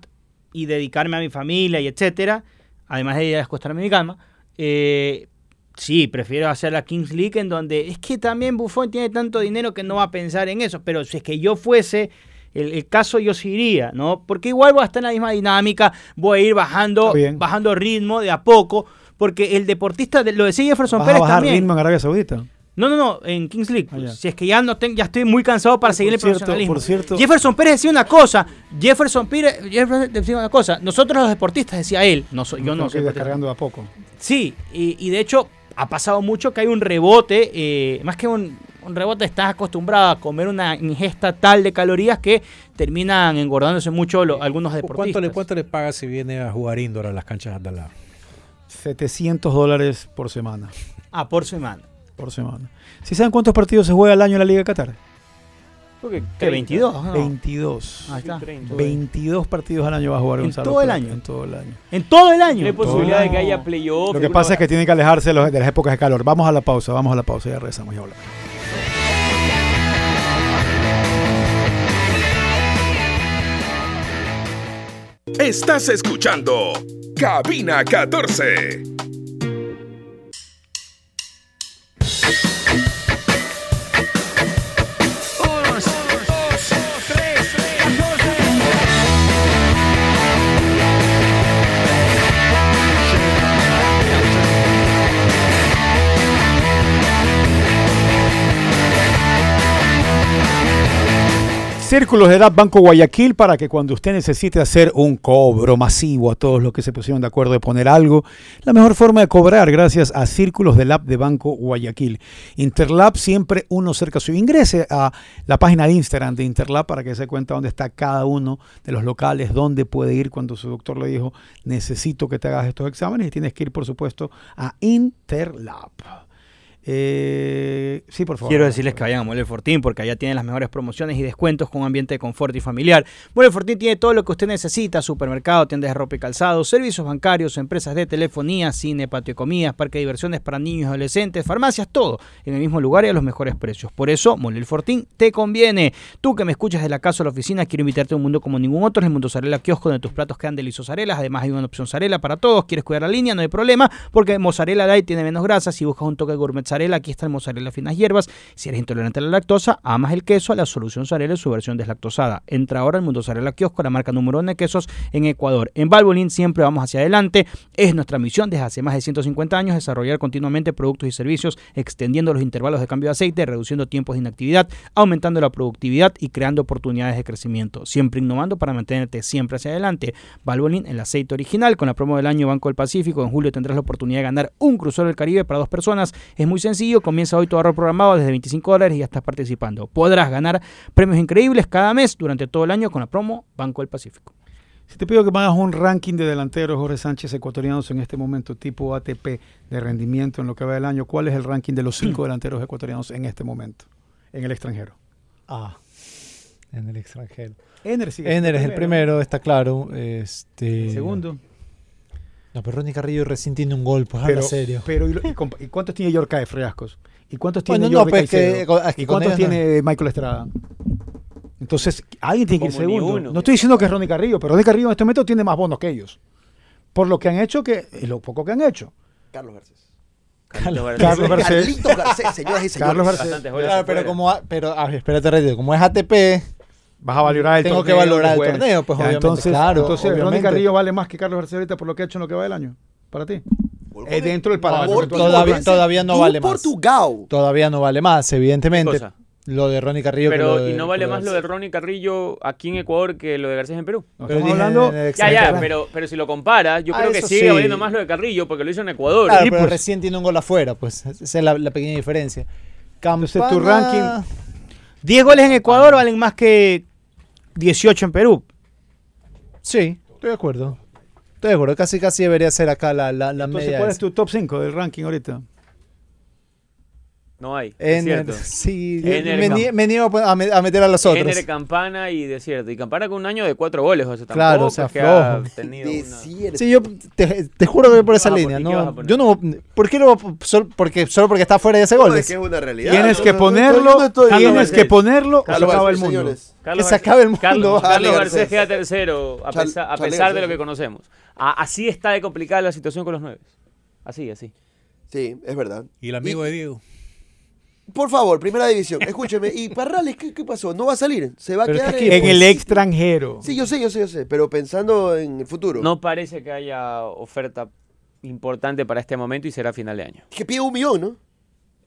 Y dedicarme a mi familia y etcétera, además de a acostarme a mi cama, eh, sí, prefiero hacer la Kings League en donde es que también Buffon tiene tanto dinero que no va a pensar en eso, pero si es que yo fuese el, el caso yo sí iría, ¿no? Porque igual voy a estar en la misma dinámica, voy a ir bajando, bajando ritmo de a poco, porque el deportista, de- lo decía Jefferson ¿Vas a Pérez bajar también. ritmo en Arabia Saudita? No, no, no, en Kings League. Ah, ya. si es que ya no ten- ya estoy muy cansado para Por seguir el cierto, profesionalismo. por cierto- Jefferson Pérez decía una cosa. Jefferson Pérez, Jefferson decía una cosa. Nosotros los deportistas, decía él. No soy, yo no Tengo que soy descargando de a poco. Sí, y, y de hecho ha pasado mucho que hay un rebote. eh, más que un, un rebote, estás acostumbrado a comer una ingesta tal de calorías que terminan engordándose mucho lo- algunos deportistas. ¿Cuánto le, ¿Cuánto le paga si viene a jugar indoor a las canchas de al lado? 700 dólares por semana. Ah, por semana. Por semana. ¿Sí saben cuántos partidos se juega al año en la Liga de Qatar? ¿Qué? 22. ¿no? 22. Ahí está. 22 partidos al año va a jugar ¿En Gonzalo todo el año? En todo el año. En todo el No año. hay posibilidad de que haya playoff. Lo que pasa es que tienen que alejarse de, las épocas de calor. Vamos a la pausa, vamos a la pausa, ya regresamos y hablamos. Estás escuchando Cabina 14. Círculos de edad Banco Guayaquil para que cuando usted necesite hacer un cobro masivo a todos los que se pusieron de acuerdo de poner algo, la mejor forma de cobrar gracias a Círculos de Lab de Banco Guayaquil. Interlab siempre uno cerca suyo. Ingrese a la página de Instagram de Interlab para que se cuenta dónde está cada uno de los locales, dónde puede ir cuando su doctor le dijo necesito que te hagas estos exámenes y tienes que ir por supuesto a Interlab. Eh, sí, por favor. Quiero decirles que vayan a Mueble Fortín porque allá tienen las mejores promociones y descuentos con un ambiente de confort y familiar. Mueble Fortín tiene todo lo que usted necesita: supermercado, tiendas de ropa y calzado, servicios bancarios, empresas de telefonía, cine, patio de comidas, parque de diversiones para niños y adolescentes, farmacias, todo en el mismo lugar y a los mejores precios. Por eso, Mueble Fortín te conviene. Tú que me escuchas de la casa o la oficina, quiero invitarte a un mundo como ningún otro. El Mundo Zarela Kiosco, donde tus platos quedan deliciosos arelas. Además, hay una opción Zarela para todos. ¿Quieres cuidar la línea? No hay problema, porque Mozzarella Light tiene menos grasa. Si buscas un toque de gourmet Aquí está el mozzarella finas hierbas. Si eres intolerante a la lactosa, amas el queso, la solución Zarela es su versión deslactosada. Entra ahora al Mundo Zarela Kiosco, la marca número uno de quesos en Ecuador. En Valvoline siempre vamos hacia adelante. Es nuestra misión desde hace más de 150 años desarrollar continuamente productos y servicios, extendiendo los intervalos de cambio de aceite, reduciendo tiempos de inactividad, aumentando la productividad y creando oportunidades de crecimiento. Siempre innovando para mantenerte siempre hacia adelante. Valvoline, el aceite original, con la promo del año Banco del Pacífico. En julio tendrás la oportunidad de ganar un crucero del Caribe para dos personas. Es muy sencillo, comienza hoy tu ahorro programado desde 25 dólares y ya estás participando. Podrás ganar premios increíbles cada mes durante todo el año con la promo Banco del Pacífico. Si te pido que me hagas un ranking de delanteros Jorge Sánchez ecuatorianos en este momento, tipo ATP de rendimiento en lo que va del año, ¿cuál es el ranking de los cinco [clears throat] delanteros ecuatorianos en este momento en el extranjero? Ah, en el extranjero. Ener, sigue Ener es el primero. está claro. Este, El segundo. No, pero Ronnie Carrillo recién tiene un gol, pues Pero, habla serio. pero ¿y, lo- y compa- ¿y cuántos tiene Yorka de Friascos? ¿Y cuántos tiene Bueno, no, pues, que- Caicedo? con- es que ¿Y con cuántos no. tiene Michael Estrada? Entonces, alguien tiene que ir segundo. uno. No estoy diciendo que es Ronnie Carrillo, pero Ronnie Carrillo en este momento tiene más bonos que ellos. Por lo que han hecho que, y lo poco que han hecho. Carlos Garcés. Carlos Garcés. Carlos Garcés. Carlitos Garcés, señoras y señores. Carlos Garcés. Claro, pero como, pero, a ver, espérate, como es ATP, Vas a valorar el Tengo que torneo. valorar el pues. torneo, pues, Ya, obviamente, Entonces, claro, entonces Ronnie obviamente. Carrillo vale más que Carlos Garcés ahorita por lo que ha hecho en lo que va del año. Para ti. Eh, dentro del parámetro. Que todavía- no vale más. Portugal. todavía no vale más, evidentemente. Lo de Ronnie Carrillo. que lo Pero, de- ¿y no vale que más lo de Ronnie Carrillo aquí en Ecuador que lo de Garcés en Perú? No, Pero hablando. Ya, ya, pero, pero si lo comparas, yo Ah, creo que sigue sí. valiendo más lo de Carrillo porque lo hizo en Ecuador. Claro, pero pues. recién tiene un gol afuera, pues. Esa es la, la pequeña diferencia. Entonces, Campana- tu ranking- 10 goles en Ecuador valen más que 18 en Perú. Sí, estoy de acuerdo. Estoy de acuerdo. Casi, casi debería ser acá la, la, la Entonces, media. ¿cuál es esa. tu top 5 del ranking ahorita? No hay. es Ener, cierto. sí, Ener me, nie- me niego a me- a meter a los otros. Ener, Campana y Desierto. Y Campana con un año de cuatro goles. O sea, Claro, tampoco o sea, flojo. tenido una... Desierto. Sí, yo te, te juro que voy por esa Ah, ¿por línea. No, yo no. ¿Por qué lo voy a- solo porque, solo porque está afuera y hace No, goles? es que es una realidad. Tienes No, que no, no, no, ponerlo, no estoy- tienes Garcés. que ponerlo o se Carlos acaba el mundo. señores. Carlos Que se acabe el mundo. Carlos, Carlos Garcés. Queda tercero, a, Chal- pesar, a pesar de lo que conocemos. A- así está de complicada la situación con los nueve. Así, así. Sí, es verdad. Y el amigo de Diego. Por favor, primera división. Escúcheme. ¿Y Parrales qué, qué pasó? ¿No va a salir? ¿Se va a Pero quedar es que En Pues el extranjero. Sí, yo sé, yo sé, yo sé. Pero pensando en el futuro. No parece que haya oferta importante para este momento y será final de año. Que pide un millón, ¿no?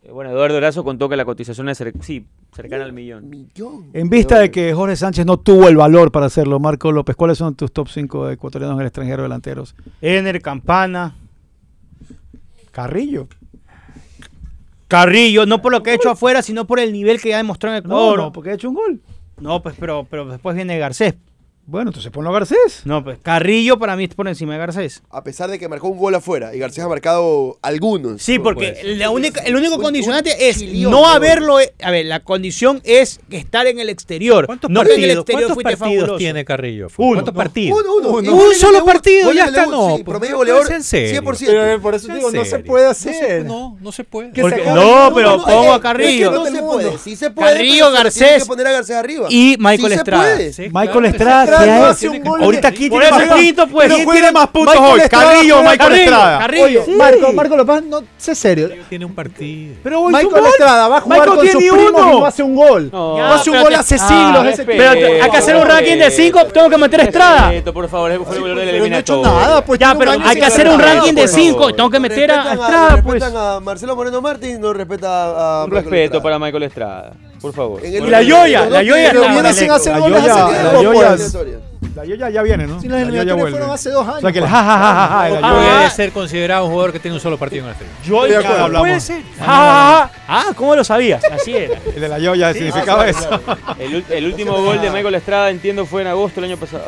Eh, Bueno, Eduardo Erazo contó que la cotización es cer- sí, cercana al millón. Millón. En vista de que Jorge Sánchez no tuvo el valor para hacerlo, Marco López, ¿cuáles son tus top 5 ecuatorianos en el extranjero delanteros? Ener, Campana, Carrillo. Carrillo, no por lo que ha hecho afuera, sino por el nivel que ya demostró en No, Ecuador. no, porque ha hecho un gol. No, pues, pero, pero después viene Garcés. Bueno, entonces ponlo a Garcés. No, pues Carrillo para mí es por encima de Garcés. A pesar de que marcó un gol afuera y García ha marcado algunos. Sí, porque la única, el único Un- condicionante un es no haberlo. A ver, la condición es estar en el exterior. ¿Cuántos no que en el partidos, exterior cuántos fuiste partidos fabuloso. tiene Carrillo? Uno. ¿Cuántos No, partidos? Uno, uno. Uno. Un solo partido, ya está, no, sí, pues, promedio goleador, puede ser en serio. 100%. Pero, por eso ¿En digo, no se puede No se- hacer. No, no se puede. No, pero pongo a Carrillo. no se puede. mundo. Sí se puede. Carrillo, tiene Garcés que poner a Garcés arriba. y Michael Sí se Estrada. Michael Estrada, Estrada que no gol. Ahorita quién Por tiene más es quinto, pues. ¿Quién tiene más puntos hoy? Carrillo o Michael Estrada. Carrillo. Marco, Marco López, no, sé serio. Tiene un partido. Pero hoy Michael. Estrada va a jugar Michael con sus tiene primos uno. y no hace un gol. No, no hace un gol hace ah, siglos. Pero hay que hacer un ranking de cinco, tengo que meter a Estrada. Por favor, fue el de la eliminatoria. nada, pues. Ya, pero hay que hacer un ranking de por cinco. favor. Tengo que meter a Estrada, pues. respetan a Marcelo Moreno Martín, no respeta a. Un respeto para Michael Estrada. Por favor. En el- Y la Yoya, la Yoya la sin hacer La goles Yoya- hace la tiempo, Yoya- pues. La Yoya ya viene, ¿no? Sí, las La Yoya eliminatorias vuelve. fueron hace dos O sea años. que el ja, ja, ja, ja, ja, la Yoya- debe ser considerado un jugador que tiene un solo partido en la estrella. Yo Estoy de acuerdo, hablamos. puede ser. Ah, ah, ah, ah, ¿cómo lo sabías? Así era. [laughs] El de la Yoya significaba eso. [laughs] El, ul- el último gol de Michael Estrada, entiendo, fue en agosto del año pasado.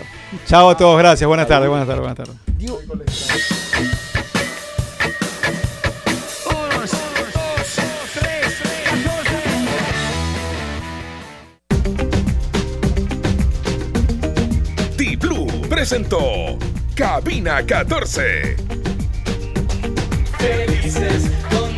Chao a todos, gracias. Buenas tardes, buenas tardes, buenas tardes. Presentó Cabina 14. Felices con